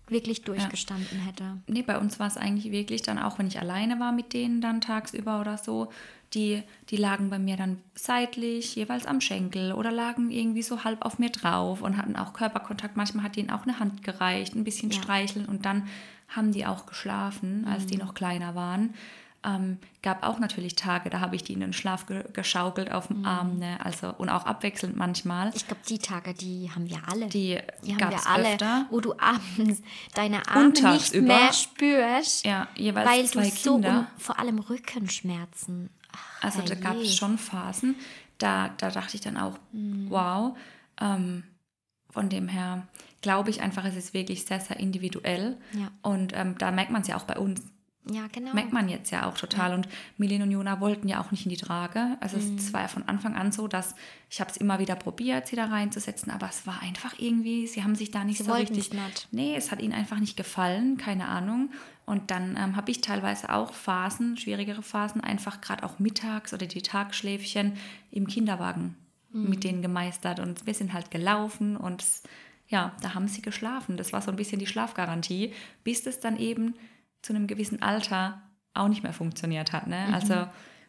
B: wirklich durchgestanden hätte.
A: Nee, bei uns war es eigentlich wirklich dann auch, wenn ich alleine war mit denen dann tagsüber oder so, die, die lagen bei mir dann seitlich, jeweils am Schenkel oder lagen irgendwie so halb auf mir drauf und hatten auch Körperkontakt. Manchmal hat denen auch eine Hand gereicht, ein bisschen
B: Ja.
A: streicheln und dann haben die auch geschlafen, als die noch kleiner waren. Ähm, gab auch natürlich Tage, da habe ich die in den Schlaf ge geschaukelt auf dem Arm, ne? also und auch abwechselnd manchmal.
B: Ich glaube, die Tage, die haben wir alle.
A: Die
B: Die haben wir alle,
A: öfter.
B: wo du abends deine Arme nicht mehr spürst,
A: Ja, jeweils
B: weil
A: zwei
B: du so
A: Kinder.
B: und vor allem Rückenschmerzen. Ach,
A: Also da gab es schon Phasen, da, da dachte ich dann auch,
B: Mhm.
A: wow. Ähm, von dem her glaube ich einfach, es ist wirklich sehr, sehr individuell.
B: Ja.
A: Und ähm, da merkt man es ja auch bei uns.
B: Ja, genau.
A: Merkt man jetzt ja auch total. Und Milene und Jona wollten ja auch nicht in die Trage. Also
B: Mhm.
A: es war ja von Anfang an so, dass ich habe es immer wieder probiert, sie da reinzusetzen, aber es war einfach irgendwie, sie haben sich da nicht
B: Sie
A: so richtig.
B: nicht.
A: Nee, es hat ihnen einfach nicht gefallen, keine Ahnung. Und dann ähm, habe ich teilweise auch Phasen, schwierigere Phasen, einfach gerade auch mittags oder die Tagschläfchen im Kinderwagen
B: Mhm.
A: mit denen gemeistert. Und wir sind halt gelaufen und ja, da haben sie geschlafen. Das war so ein bisschen die Schlafgarantie, bis es dann eben zu einem gewissen Alter auch nicht mehr funktioniert hat.
B: Mhm.
A: Ne? Also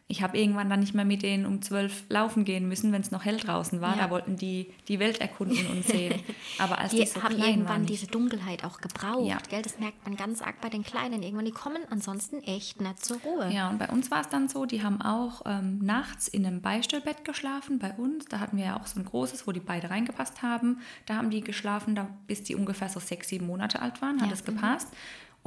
A: ich habe irgendwann dann nicht mehr mit denen um zwölf laufen gehen müssen, wenn es noch hell draußen war.
B: Ja.
A: Da wollten die die Welt erkunden und sehen. Aber als die,
B: Die
A: so
B: haben
A: klein
B: irgendwann
A: waren,
B: diese Dunkelheit auch gebraucht.
A: Ja.
B: Gell? Das merkt man ganz arg bei den Kleinen. Irgendwann, die kommen ansonsten echt nicht zur Ruhe.
A: Ja, und bei uns war es dann so, die haben auch ähm, nachts in einem Beistellbett geschlafen, bei uns. Da hatten wir ja auch so ein großes, wo die beide reingepasst haben. Da haben die geschlafen, da, bis die ungefähr so sechs, sieben Monate alt waren, hat
B: Ja,
A: es gepasst.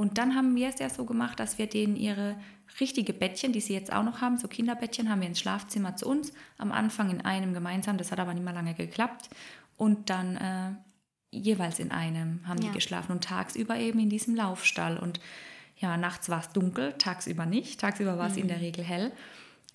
A: Und dann haben wir es ja so gemacht, dass wir denen ihre richtige Bettchen, die sie jetzt auch noch haben, so Kinderbettchen, haben wir ins Schlafzimmer zu uns. Am Anfang in einem gemeinsam, das hat aber nicht mehr lange geklappt. Und dann äh, jeweils in einem haben
B: Ja.
A: die geschlafen und tagsüber eben in diesem Laufstall. Und ja, nachts war es dunkel, tagsüber nicht. Tagsüber war es in
B: Mhm.
A: der Regel hell.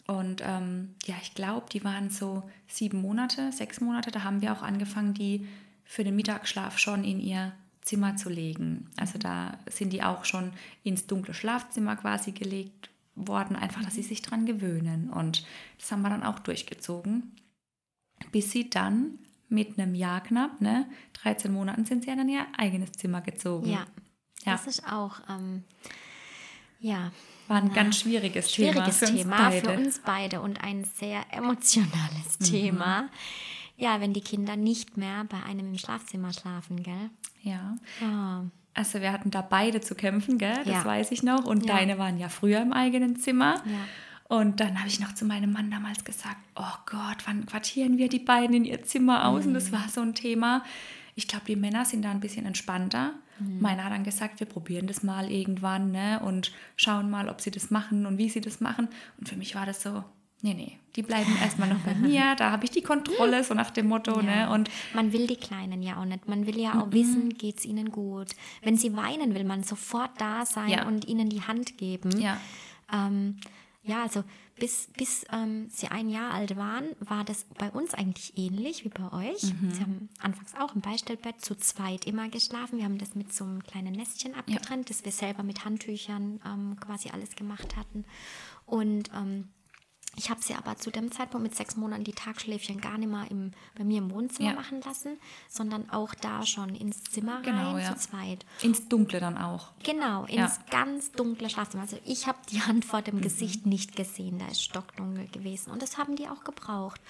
A: Und ähm, ja, ich glaube, die waren so sieben Monate, sechs Monate. Da haben wir auch angefangen, die für den Mittagsschlaf schon in ihr Zimmer zu legen. Also da sind die auch schon ins dunkle Schlafzimmer quasi gelegt worden, einfach, dass sie sich dran gewöhnen. Und das haben wir dann auch durchgezogen, bis sie dann mit einem Jahr knapp, ne, 13 Monaten sind sie ja dann ihr eigenes Zimmer gezogen.
B: Ja, ja. das ist auch, ähm, ja.
A: War ein na, ganz schwieriges,
B: schwieriges
A: Thema,
B: für, Thema uns für, uns beide und ein sehr emotionales mhm. Thema. Ja, wenn die Kinder nicht mehr bei einem im Schlafzimmer schlafen, gell?
A: Ja. Oh. Also wir hatten da beide zu kämpfen, gell? Das ja. weiß ich noch. Und ja. deine waren ja früher im eigenen Zimmer. Ja. Und dann habe ich noch zu meinem Mann damals gesagt, oh Gott, wann quartieren wir die beiden in ihr Zimmer aus? Mhm. Und das war so ein Thema. Ich glaube, die Männer sind da ein bisschen entspannter. Mhm. Meiner hat dann gesagt, wir probieren das mal irgendwann ne? und schauen mal, ob sie das machen und wie sie das machen. Und für mich war das so, nee, nee, die bleiben erstmal noch bei mir, da habe ich die Kontrolle, so nach dem Motto. Ja. Ne? Und
B: man will die Kleinen ja auch nicht. Man will ja auch mhm. wissen, geht es ihnen gut. Wenn sie weinen, will man sofort da sein ja. und ihnen die Hand geben. Ja, ähm, ja also bis, bis ähm, sie ein Jahr alt waren, war das bei uns eigentlich ähnlich wie bei euch. Mhm. Sie haben anfangs auch im Beistellbett zu zweit immer geschlafen. Wir haben das mit so einem kleinen Nestchen abgetrennt, das wir selber mit Handtüchern ähm, quasi alles gemacht hatten. Und ähm, ich habe sie aber zu dem Zeitpunkt mit sechs Monaten die Tagschläfchen gar nicht mehr im, bei mir im Wohnzimmer ja. machen lassen, sondern auch da schon ins Zimmer genau, rein, ja. zu zweit.
A: Ins Dunkle dann auch.
B: Genau, ins ja. ganz dunkle Schlafzimmer. Also ich habe die Hand vor dem mhm. Gesicht nicht gesehen, da ist stockdunkel gewesen. Und das haben die auch gebraucht.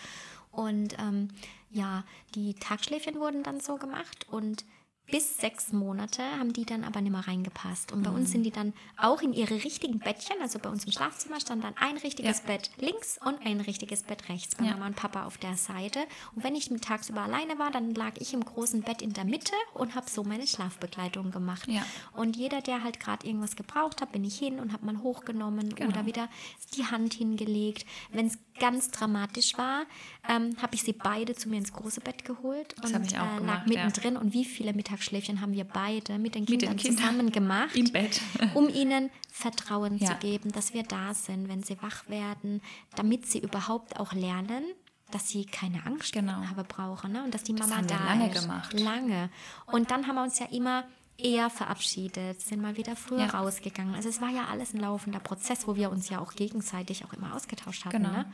B: Und ähm, ja, die Tagschläfchen wurden dann so gemacht und bis sechs Monate haben die dann aber nicht mehr reingepasst. Und bei mhm. uns sind die dann auch in ihre richtigen Bettchen, also bei uns im Schlafzimmer stand dann ein richtiges ja. Bett links und ein richtiges Bett rechts, bei ja. Mama und Papa auf der Seite. Und wenn ich tagsüber alleine war, dann lag ich im großen Bett in der Mitte und habe so meine Schlafbegleitung gemacht. Ja. Und jeder, der halt gerade irgendwas gebraucht hat, bin ich hin und habe mal hochgenommen genau. oder wieder die Hand hingelegt. Wenn es ganz dramatisch war, ähm, habe ich sie beide zu mir ins große Bett geholt
A: das und äh,
B: lag mittendrin. Und wie viele Mittags Mittagsschläfchen haben wir beide mit den Kindern, mit den Kindern zusammen gemacht.
A: Im Bett.
B: um ihnen Vertrauen ja. zu geben, dass wir da sind, wenn sie wach werden, damit sie überhaupt auch lernen, dass sie keine Angst genau. haben brauchen ne? und dass die Mama
A: das
B: haben
A: da lange ist. gemacht.
B: Lange. Und dann haben wir uns ja immer eher verabschiedet, sind mal wieder früher ja. rausgegangen. Also es war ja alles ein laufender Prozess, wo wir uns ja auch gegenseitig auch immer ausgetauscht hatten. Genau. Ne?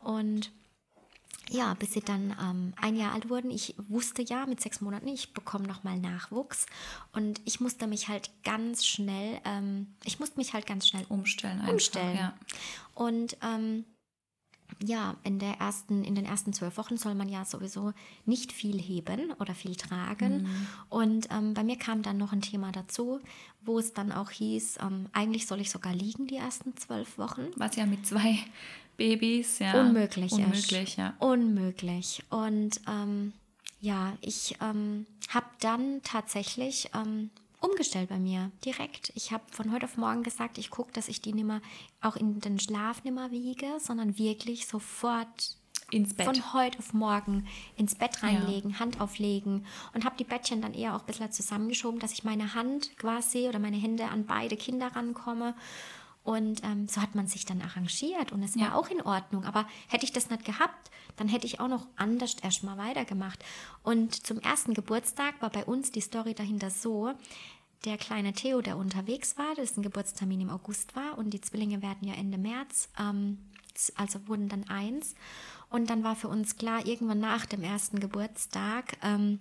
B: Und ja, bis sie dann ähm, ein Jahr alt wurden. Ich wusste ja mit sechs Monaten, ich bekomme nochmal Nachwuchs. Und ich musste mich halt ganz schnell, ähm, ich musste mich halt ganz schnell umstellen. Einfach, umstellen. Ja. Und ähm, ja, in, der ersten, in den ersten zwölf Wochen soll man ja sowieso nicht viel heben oder viel tragen. Mhm. Und ähm, bei mir kam dann noch ein Thema dazu, wo es dann auch hieß, ähm, eigentlich soll ich sogar liegen die ersten zwölf Wochen.
A: Was ja mit zwei Babys, ja.
B: Unmöglich,
A: Unmöglich, ist.
B: ja. Unmöglich. Und ähm, ja, ich ähm, habe dann tatsächlich ähm, umgestellt bei mir, direkt. Ich habe von heute auf morgen gesagt, ich gucke, dass ich die nimmer auch in den Schlaf nimmer wiege, sondern wirklich sofort
A: ins Bett.
B: Von heute auf morgen ins Bett reinlegen, ja. Hand auflegen und habe die Bettchen dann eher auch ein bisschen zusammengeschoben, dass ich meine Hand quasi oder meine Hände an beide Kinder rankomme und ähm, so hat man sich dann arrangiert und es ja. war auch in Ordnung. Aber hätte ich das nicht gehabt, dann hätte ich auch noch anders erstmal weitergemacht. Und zum ersten Geburtstag war bei uns die Story dahinter so, der kleine Theo, der unterwegs war, dessen Geburtstermin im August war und die Zwillinge werden ja Ende März, ähm, also wurden dann eins. Und dann war für uns klar, irgendwann nach dem ersten Geburtstag, ähm,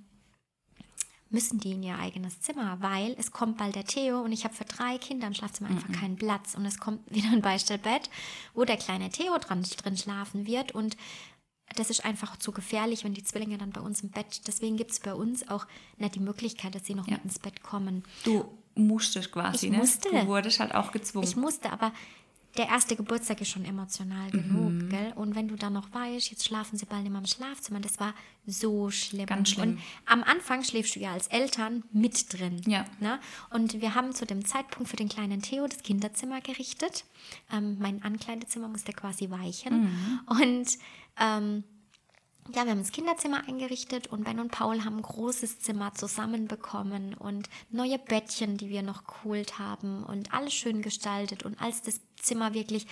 B: müssen die in ihr eigenes Zimmer, weil es kommt bald der Theo und ich habe für drei Kinder im Schlafzimmer einfach mhm. keinen Platz und es kommt wieder ein Beistellbett, wo der kleine Theo dran, drin schlafen wird und das ist einfach zu gefährlich, wenn die Zwillinge dann bei uns im Bett. Deswegen gibt es bei uns auch nicht die Möglichkeit, dass sie noch ja. mit ins Bett kommen.
A: Du musstest quasi,
B: ich
A: ne?
B: Musste.
A: Du wurdest halt auch gezwungen.
B: Ich musste, aber der erste Geburtstag ist schon emotional genug, mhm. gell? Und wenn du dann noch weißt, jetzt schlafen sie bald immer im Schlafzimmer, das war so schlimm.
A: Ganz schlimm.
B: Und am Anfang schläfst du ja als Eltern mit drin.
A: Ja.
B: Ne? Und wir haben zu dem Zeitpunkt für den kleinen Theo das Kinderzimmer gerichtet. Ähm, mein Ankleidezimmer musste quasi weichen. Mhm. Und ähm, ja, wir haben das Kinderzimmer eingerichtet und Ben und Paul haben ein großes Zimmer zusammenbekommen und neue Bettchen, die wir noch geholt haben und alles schön gestaltet. Und als das Zimmer wirklich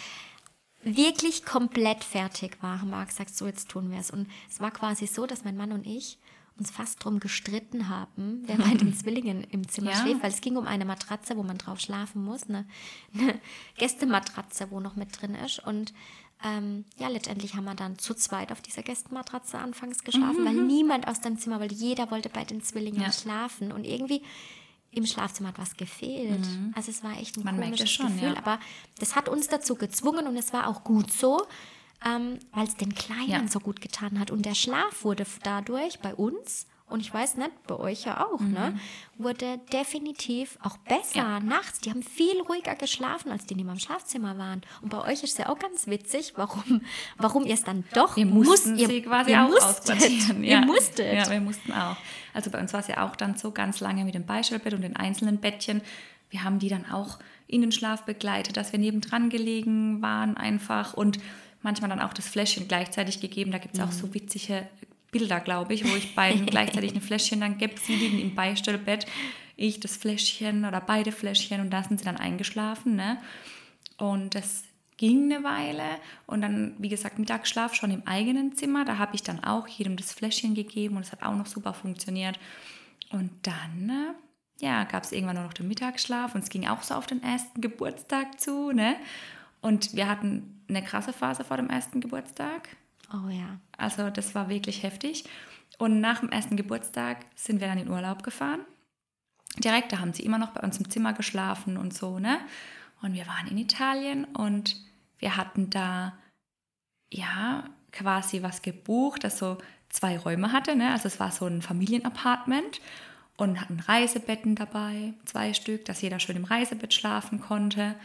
B: wirklich komplett fertig war, haben wir gesagt, so jetzt tun wir es. Und es war quasi so, dass mein Mann und ich uns fast drum gestritten haben, wer bei den Zwillingen im Zimmer
A: Ja.
B: schläft, weil es ging um eine Matratze, wo man drauf schlafen muss, eine, eine Gästematratze, wo noch mit drin ist. Und ähm, ja, letztendlich haben wir dann zu zweit auf dieser Gästematratze anfangs geschlafen, weil niemand aus dem Zimmer wollte. Jeder wollte bei den Zwillingen
A: Mhm. Ja.
B: schlafen. Und irgendwie im Schlafzimmer hat was gefehlt. Also es war echt ein
A: Mhm. Man
B: komisches
A: es schon,
B: Gefühl,
A: ja.
B: aber das hat uns dazu gezwungen und es war auch gut so, ähm, weil es den Kleinen
A: Ja.
B: so gut getan hat. Und der Schlaf wurde dadurch bei uns, und ich weiß nicht, bei euch ja auch, ne, wurde definitiv auch besser
A: Mhm. Ja.
B: nachts. Die haben viel ruhiger geschlafen, als die, die im Schlafzimmer waren. Und bei euch ist es ja auch ganz witzig, warum, warum ihr es dann doch
A: Wir mussten
B: musst- ihr,
A: sie quasi
B: ihr
A: auch
B: musstet.
A: ausquartieren.
B: Ihr musstet.
A: Ja, wir mussten auch. Also bei uns war es ja auch dann so ganz lange mit dem Beistellbett und den einzelnen Bettchen. Wir haben die dann auch in den Schlaf begleitet, dass wir nebendran gelegen waren einfach und manchmal dann auch das Fläschchen gleichzeitig gegeben. Da gibt es auch
B: Mhm.
A: so witzige Bilder, glaube ich, wo ich beiden gleichzeitig ein Fläschchen dann gebe. Sie liegen im Beistellbett, ich das Fläschchen oder beide Fläschchen und da sind sie dann eingeschlafen. Ne? Und das ging eine Weile und dann, wie gesagt, Mittagsschlaf schon im eigenen Zimmer. Da habe ich dann auch jedem das Fläschchen gegeben und es hat auch noch super funktioniert. Und dann, äh, ja, gab es irgendwann nur noch den Mittagsschlaf und es ging auch so auf den ersten Geburtstag zu. Ne? Und wir hatten eine krasse Phase vor dem ersten Geburtstag.
B: Oh ja.
A: Also das war wirklich heftig. Und nach dem ersten Geburtstag sind wir dann in Urlaub gefahren. Direkt, da haben sie immer noch bei uns im Zimmer geschlafen und so, ne? Und wir waren in Italien und wir hatten da, ja, quasi was gebucht, das so zwei Räume hatte, ne? Also es war so ein Familienapartment und hatten Reisebetten dabei, zwei Stück, dass jeder schön im Reisebett schlafen konnte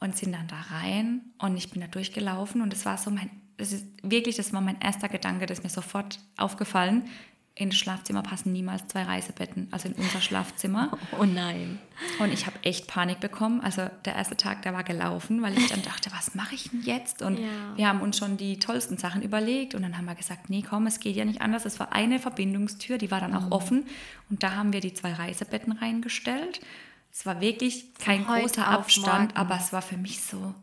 A: und sind dann da rein und ich bin da durchgelaufen und es war so mein, das ist wirklich, das war mein erster Gedanke, das ist mir sofort aufgefallen. In das Schlafzimmer passen niemals zwei Reisebetten, also in unser Schlafzimmer.
B: Oh nein.
A: Und ich habe echt Panik bekommen. Also der erste Tag, der war gelaufen, weil ich dann dachte, was mache ich denn jetzt? Und
B: Ja.
A: wir haben uns schon die tollsten Sachen überlegt und dann haben wir gesagt, nee, komm, es geht ja nicht anders. Es war eine Verbindungstür, die war dann
B: Mhm.
A: auch offen und da haben wir die zwei Reisebetten reingestellt. Es war wirklich kein
B: heute
A: großer Abstand, aber es war für mich so,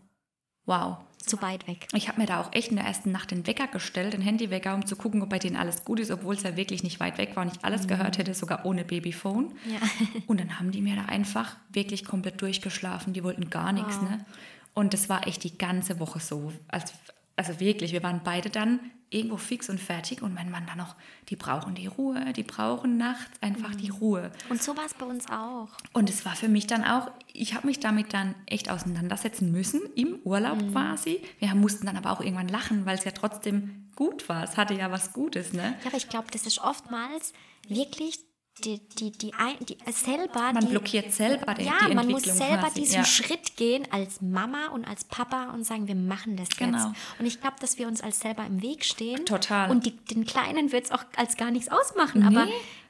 A: wow,
B: Zu weit weg.
A: ich habe mir da auch echt in der ersten Nacht den Wecker gestellt, den Handywecker, um zu gucken, ob bei denen alles gut ist, obwohl es ja wirklich nicht weit weg war und ich alles gehört hätte, sogar ohne Babyphone.
B: Mhm. Ja.
A: Und dann haben die mir da einfach wirklich komplett durchgeschlafen. Die wollten gar nichts. Ne? Und das war echt die ganze Woche so. Also, also wirklich, wir waren beide dann irgendwo fix und fertig und mein Mann dann noch, die brauchen die Ruhe, die brauchen nachts einfach die Ruhe.
B: Und so war es bei uns auch.
A: Und es war für mich dann auch, ich habe mich damit dann echt auseinandersetzen müssen, im Urlaub quasi. Wir mussten dann aber auch irgendwann lachen, weil es ja trotzdem gut war. Es hatte ja was Gutes, ne?
B: Ja, aber ich glaube, das ist oftmals wirklich die, die, die, die selber.
A: Man
B: die,
A: blockiert selber den,
B: Ja,
A: die
B: man muss selber diesen
A: ja.
B: Schritt gehen als Mama und als Papa und sagen, wir machen das
A: Genau.
B: jetzt. Und ich glaube, dass wir uns als selber im Weg stehen.
A: Total.
B: Und den Kleinen wird es auch als gar nichts ausmachen. Aber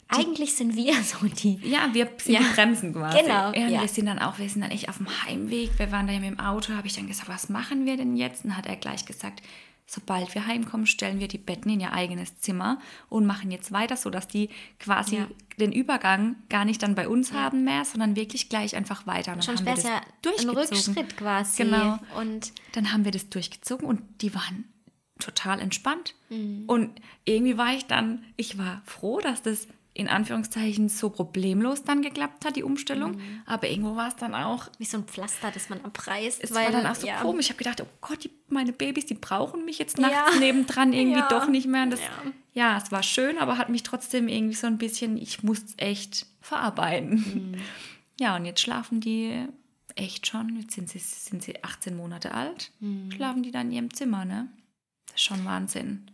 B: eigentlich sind wir so die.
A: Ja, wir sind
B: Ja.
A: die Bremsen quasi.
B: Genau,
A: Ja,
B: ja.
A: Wir sind dann auch, wir sind dann echt auf dem Heimweg. Wir waren da ja mit dem Auto, habe ich dann gesagt, was machen wir denn jetzt? Und hat er gleich gesagt, sobald wir heimkommen, stellen wir die Betten in ihr eigenes Zimmer und machen jetzt weiter, so dass die quasi
B: Ja.
A: den Übergang gar nicht dann bei uns haben mehr, sondern wirklich gleich einfach weiter. Und dann haben
B: wäre es ja
A: das
B: ein
A: durchgezogen.
B: Rückschritt quasi.
A: Genau.
B: Und
A: Dann haben wir das durchgezogen und die waren total entspannt.
B: Mhm.
A: Und irgendwie war ich dann, ich war froh, dass das in Anführungszeichen so problemlos dann geklappt hat, die Umstellung.
B: Mhm.
A: Aber irgendwo war es dann auch,
B: wie so ein Pflaster, das man abreißt.
A: es
B: weil,
A: war dann auch so
B: ja.
A: komisch. Ich habe gedacht, oh Gott, die, meine Babys, die brauchen mich jetzt nachts
B: Ja.
A: nebendran irgendwie
B: Ja.
A: doch nicht mehr. Und das,
B: Ja.
A: es war schön, aber hat mich trotzdem irgendwie so ein bisschen, ich musste es echt verarbeiten.
B: Mhm.
A: Ja, und jetzt schlafen die echt schon, jetzt sind sie, sind sie 18 Monate alt,
B: Mhm.
A: schlafen die dann in ihrem Zimmer, ne? Das ist schon Wahnsinn.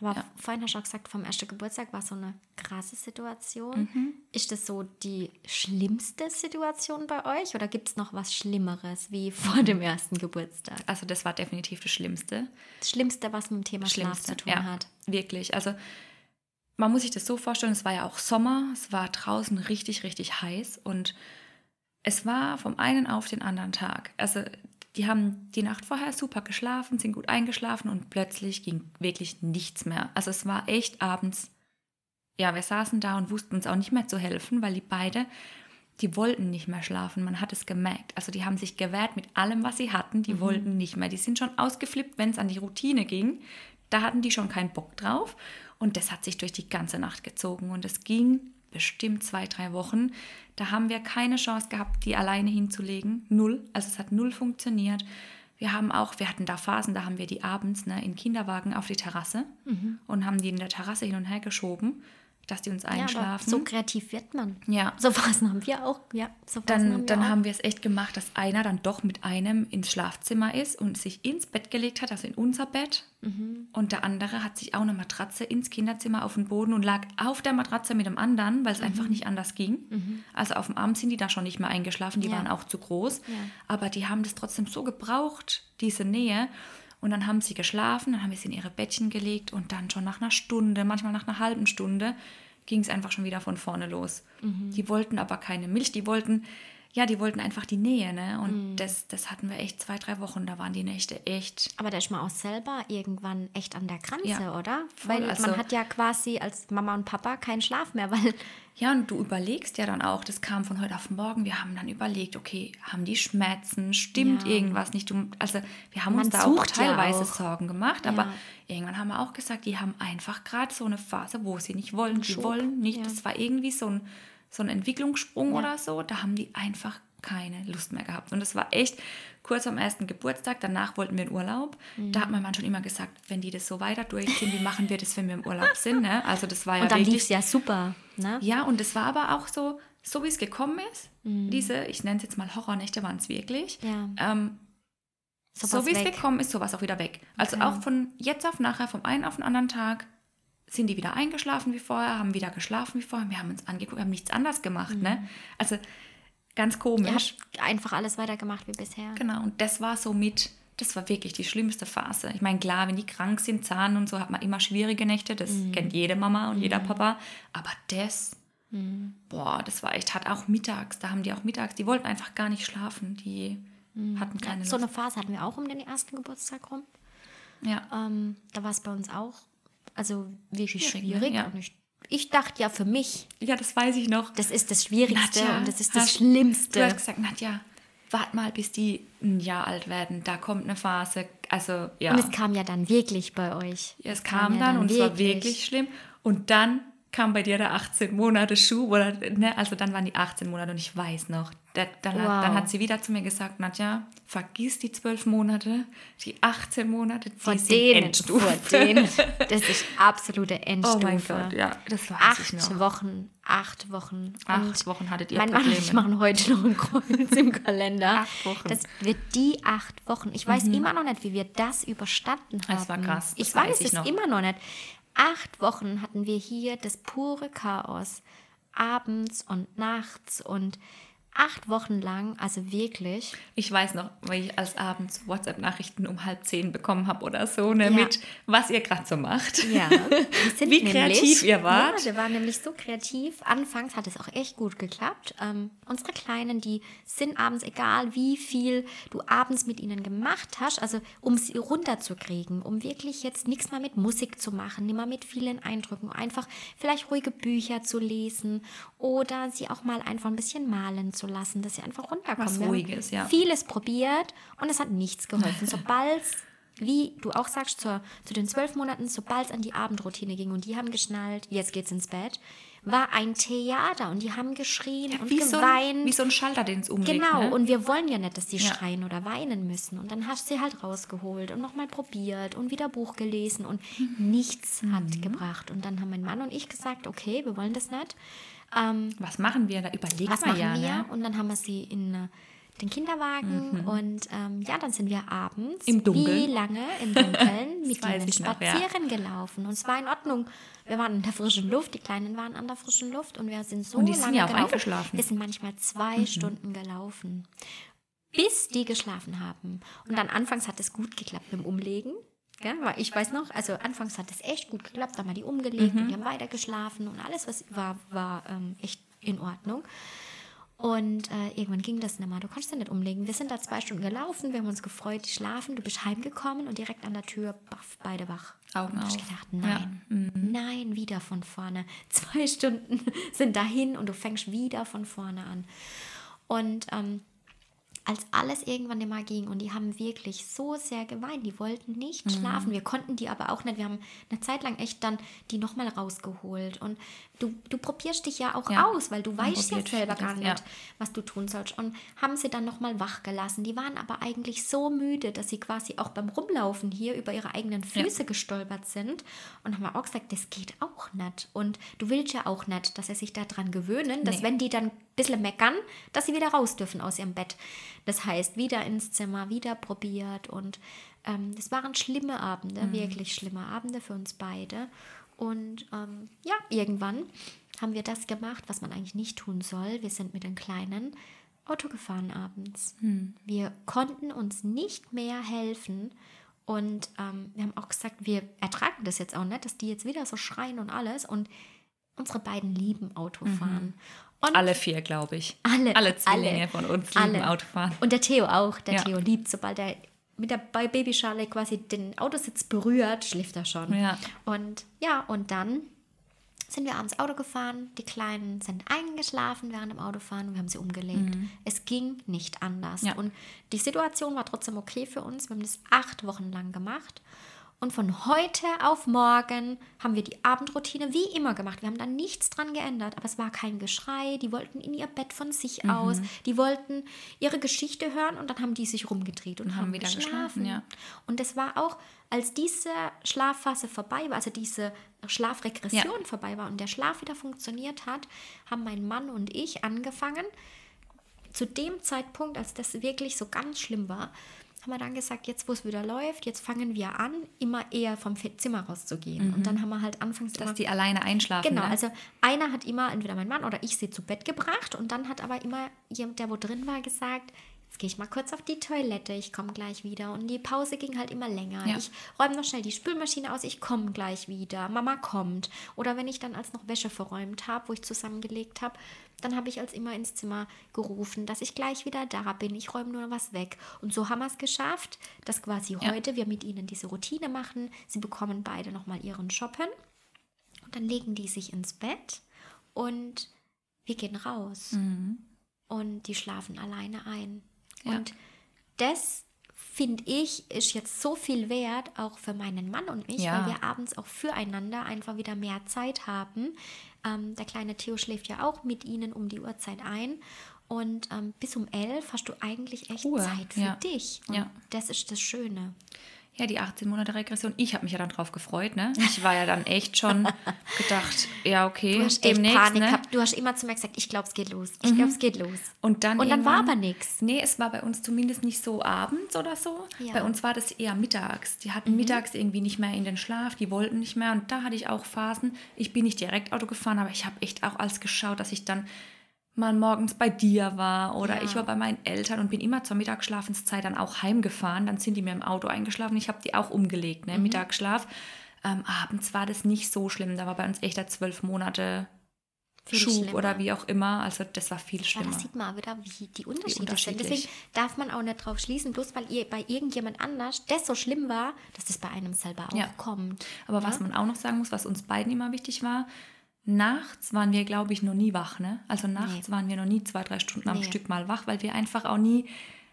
B: Aber
A: Ja.
B: vorhin hast du auch gesagt, vom ersten Geburtstag war so eine krasse Situation.
A: Mhm.
B: Ist das so die schlimmste Situation bei euch oder gibt es noch was Schlimmeres wie vor dem ersten Geburtstag?
A: Also das war definitiv das Schlimmste.
B: Das Schlimmste, was mit dem Thema Schlaf
A: Schlimmste,
B: zu tun
A: ja,
B: hat.
A: Wirklich. Also man muss sich das so vorstellen, es war ja auch Sommer, es war draußen richtig, richtig heiß und es war vom einen auf den anderen Tag. Also die haben die Nacht vorher super geschlafen, sind gut eingeschlafen und plötzlich ging wirklich nichts mehr. Also es war echt abends, ja, wir saßen da und wussten uns auch nicht mehr zu helfen, weil die beide, die wollten nicht mehr schlafen. Man hat es gemerkt. Also die haben sich gewehrt mit allem, was sie hatten. Die wollten nicht mehr. Die sind schon ausgeflippt, wenn es an die Routine ging. Da hatten die schon keinen Bock drauf. Und das hat sich durch die ganze Nacht gezogen. Und es ging bestimmt zwei, drei Wochen. Da haben wir keine Chance gehabt, die alleine hinzulegen. Null. Also es hat null funktioniert. Wir haben auch, wir hatten da Phasen, da haben wir die abends ne, in Kinderwagen auf die Terrasse und haben die in der Terrasse hin und her geschoben, dass die uns
B: Ja,
A: einschlafen.
B: so kreativ wird man.
A: Ja.
B: So Phasen haben wir auch. Ja, so
A: dann
B: haben wir
A: dann
B: auch.
A: haben wir es echt gemacht, dass einer dann doch mit einem ins Schlafzimmer ist und sich ins Bett gelegt hat, also in unser Bett.
B: Mhm.
A: Und der andere hat sich auch eine Matratze ins Kinderzimmer auf den Boden und lag auf der Matratze mit dem anderen, weil es einfach
B: Mhm.
A: nicht anders ging. Also auf dem Arm sind die da schon nicht mehr eingeschlafen, die
B: Ja.
A: waren auch zu groß.
B: Ja.
A: Aber die haben das trotzdem so gebraucht, diese Nähe. Und dann haben sie geschlafen, dann haben wir sie in ihre Bettchen gelegt und dann schon nach einer Stunde, manchmal nach einer halben Stunde, ging es einfach schon wieder von vorne los.
B: Mhm.
A: Die wollten aber keine Milch, die wollten, ja, die wollten einfach die Nähe, ne? Und das, das hatten wir echt zwei, drei Wochen, da waren die Nächte echt.
B: Aber da ist man auch selber irgendwann echt an der Grenze,
A: Ja,
B: oder?
A: voll,
B: Weil
A: also-
B: man hat ja quasi als Mama und Papa keinen Schlaf mehr, weil
A: Ja, und du überlegst ja dann auch, das kam von heute auf morgen, wir haben dann überlegt, okay, haben die Schmerzen, stimmt
B: Ja.
A: irgendwas nicht? Also wir haben
B: Man
A: uns da auch
B: sucht ja
A: teilweise
B: auch.
A: Sorgen gemacht, aber irgendwann haben wir auch gesagt, die haben einfach gerade so eine Phase, wo sie nicht wollen, die wollen nicht. Das war irgendwie so ein, so ein Entwicklungssprung
B: Ja.
A: oder so, da haben die einfach keine Lust mehr gehabt. Und das war echt kurz am ersten Geburtstag, danach wollten wir in Urlaub.
B: Mhm.
A: Da hat mein Mann schon immer gesagt, wenn die das so weiter durchziehen, wie machen wir das, wenn wir im Urlaub sind? Ne? Also das war ja
B: und dann
A: wirklich
B: lief es ja super, ne?
A: ja, und es war aber auch so, so wie es gekommen ist.
B: Mhm.
A: Diese, ich nenne es jetzt mal Horrornächte, waren es wirklich.
B: Ja.
A: Ähm,
B: So
A: wie es gekommen ist, so war es auch wieder weg. Also
B: Okay.
A: auch von jetzt auf nachher, vom einen auf den anderen Tag, sind die wieder eingeschlafen wie vorher, haben wieder geschlafen wie vorher. Wir haben uns angeguckt, wir haben nichts anders gemacht. Ne? Also ganz komisch.
B: habt einfach alles weitergemacht wie bisher.
A: Genau, und das war so mit, das war wirklich die schlimmste Phase. Ich meine, klar, wenn die krank sind, Zahn und so, hat man immer schwierige Nächte, das kennt jede Mama und jeder Papa. Aber das, boah, das war echt, hat auch mittags, da haben die auch mittags, die wollten einfach gar nicht schlafen, die hatten keine
B: So
A: Lust.
B: eine Phase hatten wir auch um den ersten Geburtstag rum.
A: Ja.
B: Ähm, da war es bei uns auch, also wirklich
A: Schwierig,
B: schwierig.
A: ne? Ja.
B: Und ich, ich dachte ja für mich,
A: ja, das weiß ich noch.
B: das ist das Schwierigste
A: Nadja,
B: und das ist das
A: hast-
B: Schlimmste.
A: Du hast gesagt, Nadja, wart mal, bis die ein Jahr alt werden, da kommt eine Phase, also ja.
B: Und es kam ja dann wirklich bei euch.
A: Ja, es kam dann und es war wirklich schlimm. Und dann kam bei dir der 18 Monate Schub oder ne, also dann waren die 18 Monate und ich weiß noch, da, dann,
B: Wow.
A: hat, dann hat sie wieder zu mir gesagt, Nadja, vergiss die 12 Monate, die 18 Monate, die
B: Vor
A: sind
B: denen,
A: Endstufe.
B: vor denen. Das ist absolute Endstufe.
A: Oh mein Gott, ja, das ich
B: Acht. Wochen, acht Wochen.
A: Acht Wochen hattet ihr
B: Mein Mann und ich
A: Probleme.
B: machen heute noch ein Kreuz im Kalender.
A: Acht Wochen. Mhm.
B: Das wird die acht Wochen. Ich weiß immer noch nicht, wie wir das überstanden haben.
A: Das war krass, das
B: Ich
A: weiß
B: weiß
A: ich
B: es
A: noch.
B: immer noch nicht. Acht Wochen hatten wir hier das pure Chaos. Abends und nachts und acht Wochen lang, also wirklich.
A: Ich weiß noch, weil ich als abends WhatsApp-Nachrichten um halb zehn bekommen habe oder so, ne,
B: Ja.
A: mit was ihr gerade so macht.
B: Ja,
A: Wie kreativ ihr wart.
B: Ja, wir waren nämlich so kreativ. Anfangs hat es auch echt gut geklappt. Ähm, unsere Kleinen, die sind abends, egal wie viel du abends mit ihnen gemacht hast, also um sie runterzukriegen, um wirklich jetzt nichts mehr mit Musik zu machen, nicht mehr mit vielen Eindrücken, einfach vielleicht ruhige Bücher zu lesen oder sie auch mal einfach ein bisschen malen zu lassen, dass sie einfach runterkommen.
A: Was Ruhiges, ja.
B: Vieles probiert und es hat nichts geholfen. Sobald wie du auch sagst, zur, zu den zwölf Monaten, sobald es an die Abendroutine ging und die haben geschnallt, jetzt geht's ins Bett, war ein Theater und die haben geschrien und
A: wie, so ein,
B: geweint.
A: wie so ein Schalter, den es umlegt.
B: Genau,
A: ne?
B: und wir wollen ja nicht, dass die
A: Ja.
B: schreien oder weinen müssen. Und dann hast du sie halt rausgeholt und nochmal probiert und wieder Buch gelesen und
A: Mhm.
B: nichts hat gebracht. Und dann haben mein Mann und ich gesagt, okay, wir wollen das nicht. Ähm,
A: Was machen wir? Da überlegt
B: was
A: man
B: machen
A: ja.
B: wir?
A: Ne?
B: Und dann haben wir sie in äh, den Kinderwagen und ähm, ja, dann sind wir abends
A: Im Dunkeln.
B: wie lange im Dunkeln mit ihnen
A: ich noch, ja.
B: spazieren gelaufen und es war in Ordnung. Wir waren in der frischen Luft, die Kleinen waren an der frischen Luft und wir sind so
A: Und die
B: lange
A: sind ja auch
B: gelaufen.
A: eingeschlafen. Mhm.
B: Wir sind manchmal zwei Stunden gelaufen, bis die geschlafen haben. Und dann anfangs hat es gut geklappt mit dem Umlegen. Ja, weil ich weiß noch, also anfangs hat es echt gut geklappt, dann haben wir die umgelegt
A: Mhm.
B: und die haben weiter geschlafen und alles, was war, war ähm, echt in Ordnung. Und äh, irgendwann ging das nicht mehr. Du konntest ja nicht umlegen. Wir sind da zwei Stunden gelaufen, wir haben uns gefreut, die schlafen. Du bist heimgekommen und direkt an der Tür, baff, beide wach.
A: Augen
B: und ich gedacht, nein, nein, wieder von vorne. Zwei Stunden sind dahin und du fängst wieder von vorne an. Und ähm, als alles irgendwann immer ging. Und die haben wirklich so sehr geweint, die wollten nicht
A: Mhm.
B: schlafen, wir konnten die aber auch nicht, wir haben eine Zeit lang echt dann die nochmal rausgeholt. Und du, du probierst dich ja auch
A: Ja,
B: aus, weil du
A: man
B: weißt ja selber gar nicht,
A: ja.
B: was du tun sollst. Und haben sie dann nochmal wach gelassen, die waren aber eigentlich so müde, dass sie quasi auch beim Rumlaufen hier über ihre eigenen
A: Ja.
B: Füße gestolpert sind. Und haben auch gesagt, das geht auch nicht. Und du willst ja auch nicht, dass sie sich daran gewöhnen, dass
A: Nee.
B: wenn die dann bisschen meckern, dass sie wieder raus dürfen aus ihrem Bett. Das heißt, wieder ins Zimmer, wieder probiert und ähm, das waren schlimme Abende,
A: Mhm.
B: wirklich schlimme Abende für uns beide. Und ähm, ja, irgendwann haben wir das gemacht, was man eigentlich nicht tun soll. Wir sind mit den Kleinen Auto gefahren abends.
A: Hm.
B: Wir konnten uns nicht mehr helfen. Und ähm, wir haben auch gesagt, wir ertragen das jetzt auch nicht, dass die jetzt wieder so schreien und alles. Und unsere beiden lieben Autofahren. Und
A: Alle vier, glaube ich.
B: Alle,
A: Alle Zwillinge
B: alle,
A: von uns lieben
B: alle.
A: Autofahren.
B: Und der Theo auch. Der
A: Ja.
B: Theo liebt, sobald er mit der bei Babyschale quasi den Autositz berührt, schläft er schon.
A: Ja.
B: Und ja, und dann sind wir abends Auto gefahren. Die Kleinen sind eingeschlafen während dem Autofahren wir haben sie umgelegt. Es ging nicht anders.
A: Mhm. Ja.
B: Und die Situation war trotzdem okay für uns. Wir haben das acht Wochen lang gemacht. Und von heute auf morgen haben wir die Abendroutine wie immer gemacht. Wir haben da nichts dran geändert, aber es war kein Geschrei. Die wollten in ihr Bett von sich
A: Mhm.
B: aus. Die wollten ihre Geschichte hören und dann haben die sich rumgedreht und,
A: haben
B: haben
A: wieder
B: geschlafen.
A: geschlafen, ja.
B: Und das war auch, als diese Schlafphase vorbei war, also diese Schlafregression
A: Ja.
B: vorbei war und der Schlaf wieder funktioniert hat, haben mein Mann und ich angefangen, zu dem Zeitpunkt, als das wirklich so ganz schlimm war, haben wir dann gesagt, jetzt wo es wieder läuft, jetzt fangen wir an, immer eher vom Zimmer rauszugehen. Und dann haben wir halt anfangs immer
A: Dass die alleine einschlafen.
B: Genau,
A: ne?
B: also einer hat immer, entweder mein Mann oder ich, sie zu Bett gebracht und dann hat aber immer jemand, der wo drin war, gesagt, jetzt gehe ich mal kurz auf die Toilette, ich komme gleich wieder. Und die Pause ging halt immer länger.
A: Ja.
B: Ich räume noch schnell die Spülmaschine aus, ich komme gleich wieder. Mama kommt. Oder wenn ich dann als noch Wäsche verräumt habe, wo ich zusammengelegt habe, dann habe ich als immer ins Zimmer gerufen, dass ich gleich wieder da bin. Ich räume nur was weg. Und so haben wir es geschafft, dass quasi
A: Ja.
B: heute wir mit ihnen diese Routine machen. Sie bekommen beide nochmal ihren Shoppen. Und dann legen die sich ins Bett und wir gehen raus. Und die schlafen alleine ein.
A: Ja.
B: Und das finde ich, ist jetzt so viel wert, auch für meinen Mann und mich,
A: Ja.
B: weil wir abends auch füreinander einfach wieder mehr Zeit haben. Ähm, der kleine Theo schläft ja auch mit ihnen um die Uhrzeit ein. Und ähm, bis um elf hast du eigentlich echt
A: Ruhe,
B: Zeit für
A: ja.
B: dich. Und
A: Ja.
B: das ist das Schöne.
A: Ja, die 18 Monate Regression. Ich habe mich ja dann drauf gefreut, ne? Ich war ja dann echt schon gedacht, ja, okay,
B: Du hast
A: demnächst,
B: Panik
A: ne?
B: gehabt. Du hast immer zu mir gesagt, ich glaube, es geht los. Ich glaube, es geht los.
A: Und dann,
B: Und dann war aber nichts.
A: Nee, es war bei uns zumindest nicht so abends oder so.
B: Ja. Mhm.
A: Bei uns war das eher mittags. Die hatten mittags irgendwie nicht mehr in den Schlaf, die wollten nicht mehr. Und da hatte ich auch Phasen. Ich bin nicht direkt Auto gefahren, aber ich habe echt auch alles geschaut, dass ich dann mal morgens bei dir war oder
B: Ja.
A: ich war bei meinen Eltern und bin immer zur Mittagsschlafenszeit dann auch heimgefahren. Dann sind die mir im Auto eingeschlafen. Ich habe die auch umgelegt,
B: Mhm.
A: ne? Mittagsschlaf. Ähm, abends war das nicht so schlimm. Da war bei uns echt der zwölf Monate
B: Viel
A: Schub
B: schlimmer.
A: oder wie auch immer. Also das war viel
B: Ja,
A: schlimmer.
B: da sieht man wieder, wie die Unterschiede sind.
A: unterschiedlich.
B: Deswegen darf man auch nicht drauf schließen, bloß weil ihr bei irgendjemand anders das so schlimm war, dass das bei einem selber auch
A: Ja.
B: kommt.
A: Aber was man auch noch sagen muss, was uns beiden immer wichtig war, nachts waren wir, glaube ich, noch nie wach. Ne? Also nachts waren wir noch nie zwei, drei Stunden am
B: Nee.
A: Stück mal wach, weil wir einfach auch nie,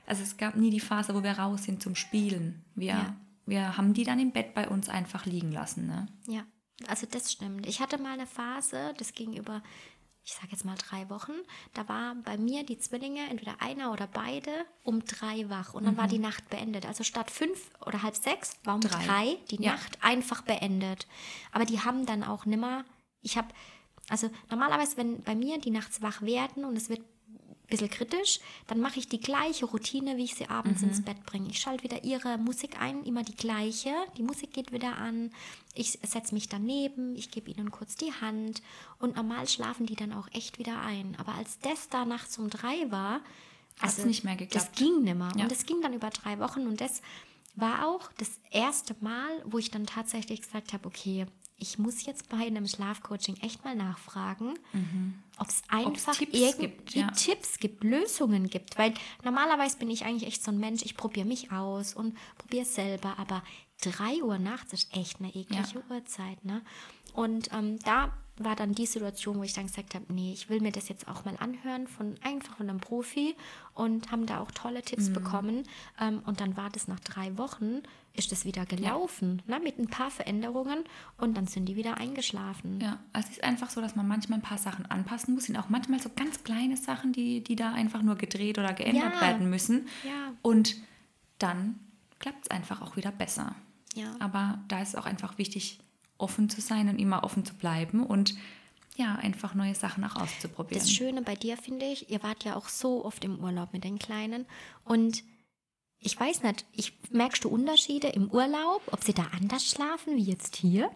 A: also es gab nie die Phase, wo wir raus sind zum Spielen. Wir,
B: Ja.
A: wir haben die dann im Bett bei uns einfach liegen lassen. Ne?
B: Ja, also das stimmt. Ich hatte mal eine Phase, das ging über, ich sage jetzt mal drei Wochen, da war bei mir die Zwillinge, entweder einer oder beide, um drei wach und dann war die Nacht beendet. Also statt fünf oder halb sechs war um drei,
A: Drei.
B: die
A: Ja.
B: Nacht einfach beendet. Aber die haben dann auch nimmer, ich habe, also normalerweise, wenn bei mir die nachts wach werden und es wird ein bisschen kritisch, dann mache ich die gleiche Routine, wie ich sie abends ins Bett bringe. Ich schalte wieder ihre Musik ein, immer die gleiche. Die Musik geht wieder an. Ich setze mich daneben, ich gebe ihnen kurz die Hand und normal schlafen die dann auch echt wieder ein. Aber als das da nachts um drei war,
A: Hat's nicht mehr geklappt.
B: Das ging nimmer.
A: Ja.
B: Und das ging dann über drei Wochen und das war auch das erste Mal, wo ich dann tatsächlich gesagt habe, okay, ich muss jetzt bei einem Schlafcoaching echt mal nachfragen, ob es einfach
A: Mhm. Tipps
B: irgendwie
A: gibt, ja.
B: Tipps gibt, Lösungen gibt. Weil normalerweise bin ich eigentlich echt so ein Mensch, ich probiere mich aus und probiere es selber, aber 3 Uhr nachts ist echt eine eklige ja. Uhrzeit. Ne? Und ähm, da war dann die Situation, wo ich dann gesagt habe, nee, ich will mir das jetzt auch mal anhören von einfach von einem Profi und haben da auch tolle Tipps mhm. bekommen. Ähm, und dann war das nach drei Wochen, ist das wieder gelaufen, ja. ne, mit ein paar Veränderungen und dann sind die wieder eingeschlafen.
A: Ja, also es ist einfach so, dass man manchmal ein paar Sachen anpassen muss. Sind auch manchmal so ganz kleine Sachen, die, die da einfach nur gedreht oder geändert ja. werden müssen. Ja. Und dann klappt es einfach auch wieder besser. Ja. Aber da ist es auch einfach wichtig, offen zu sein und immer offen zu bleiben und ja, einfach neue Sachen auch auszuprobieren.
B: Das Schöne bei dir finde ich, ihr wart ja auch so oft im Urlaub mit den Kleinen und ich weiß nicht, ich, merkst du Unterschiede im Urlaub, ob sie da anders schlafen wie jetzt hier?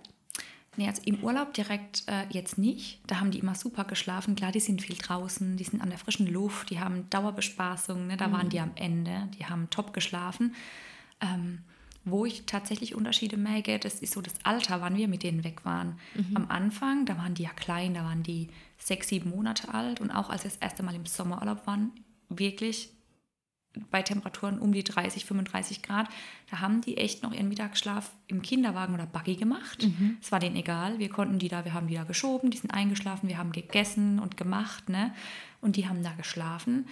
A: Nee, also im Urlaub direkt äh, jetzt nicht. Da haben die immer super geschlafen. Klar, die sind viel draußen, die sind an der frischen Luft, die haben Dauerbespaßung, ne? da mhm. waren die am Ende, die haben top geschlafen. Ähm, wo ich tatsächlich Unterschiede merke, das ist so das Alter, wann wir mit denen weg waren. Mhm. Am Anfang, da waren die ja klein, da waren die sechs, sieben Monate alt und auch als wir das erste Mal im Sommerurlaub waren, wirklich bei Temperaturen um die 30, 35 Grad, da haben die echt noch ihren Mittagsschlaf im Kinderwagen oder Buggy gemacht. Mhm. Es war denen egal, wir konnten die da, wir haben die da geschoben, die sind eingeschlafen, wir haben gegessen und gemacht, ne? Und die haben da geschlafen.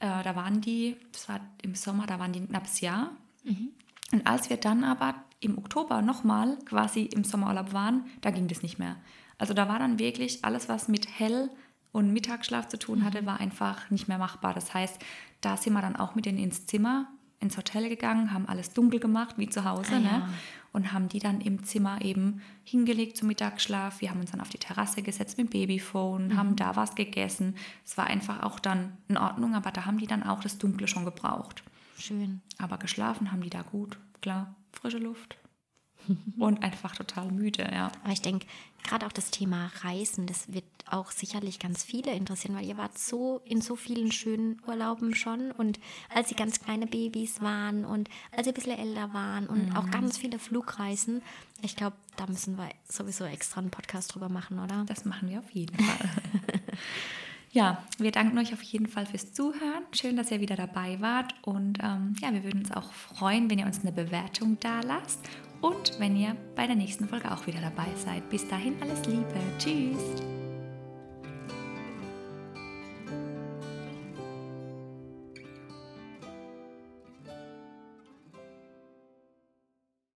A: Äh, da waren die, das war im Sommer, da waren die ein knappes Jahr. Mhm. Und als wir dann aber im Oktober nochmal quasi im Sommerurlaub waren, da ging das nicht mehr. Also da war dann wirklich alles, was mit Hell und Mittagsschlaf zu tun hatte, mhm. war einfach nicht mehr machbar. Das heißt, da sind wir dann auch mit denen ins Zimmer, ins Hotel gegangen, haben alles dunkel gemacht, wie zu Hause, ah, ne? Ja. und haben die dann im Zimmer eben hingelegt zum Mittagsschlaf. Wir haben uns dann auf die Terrasse gesetzt mit dem Babyphone, mhm. haben da was gegessen. Es war einfach auch dann in Ordnung, aber da haben die dann auch das Dunkle schon gebraucht.
B: Schön.
A: Aber geschlafen haben die da gut, klar. Frische Luft. und einfach total müde, ja.
B: Aber ich denke, gerade auch das Thema Reisen, das wird auch sicherlich ganz viele interessieren, weil ihr wart so in so vielen schönen Urlauben schon und als sie ganz kleine Babys waren und als sie ein bisschen älter waren und mhm. auch ganz viele Flugreisen. Ich glaube, da müssen wir sowieso extra einen Podcast drüber machen, oder?
A: Das machen wir auf jeden Fall. Ja, wir danken euch auf jeden Fall fürs Zuhören. Schön, dass ihr wieder dabei wart. Und ähm, ja, wir würden uns auch freuen, wenn ihr uns eine Bewertung da lasst und wenn ihr bei der nächsten Folge auch wieder dabei seid. Bis dahin alles Liebe. Tschüss.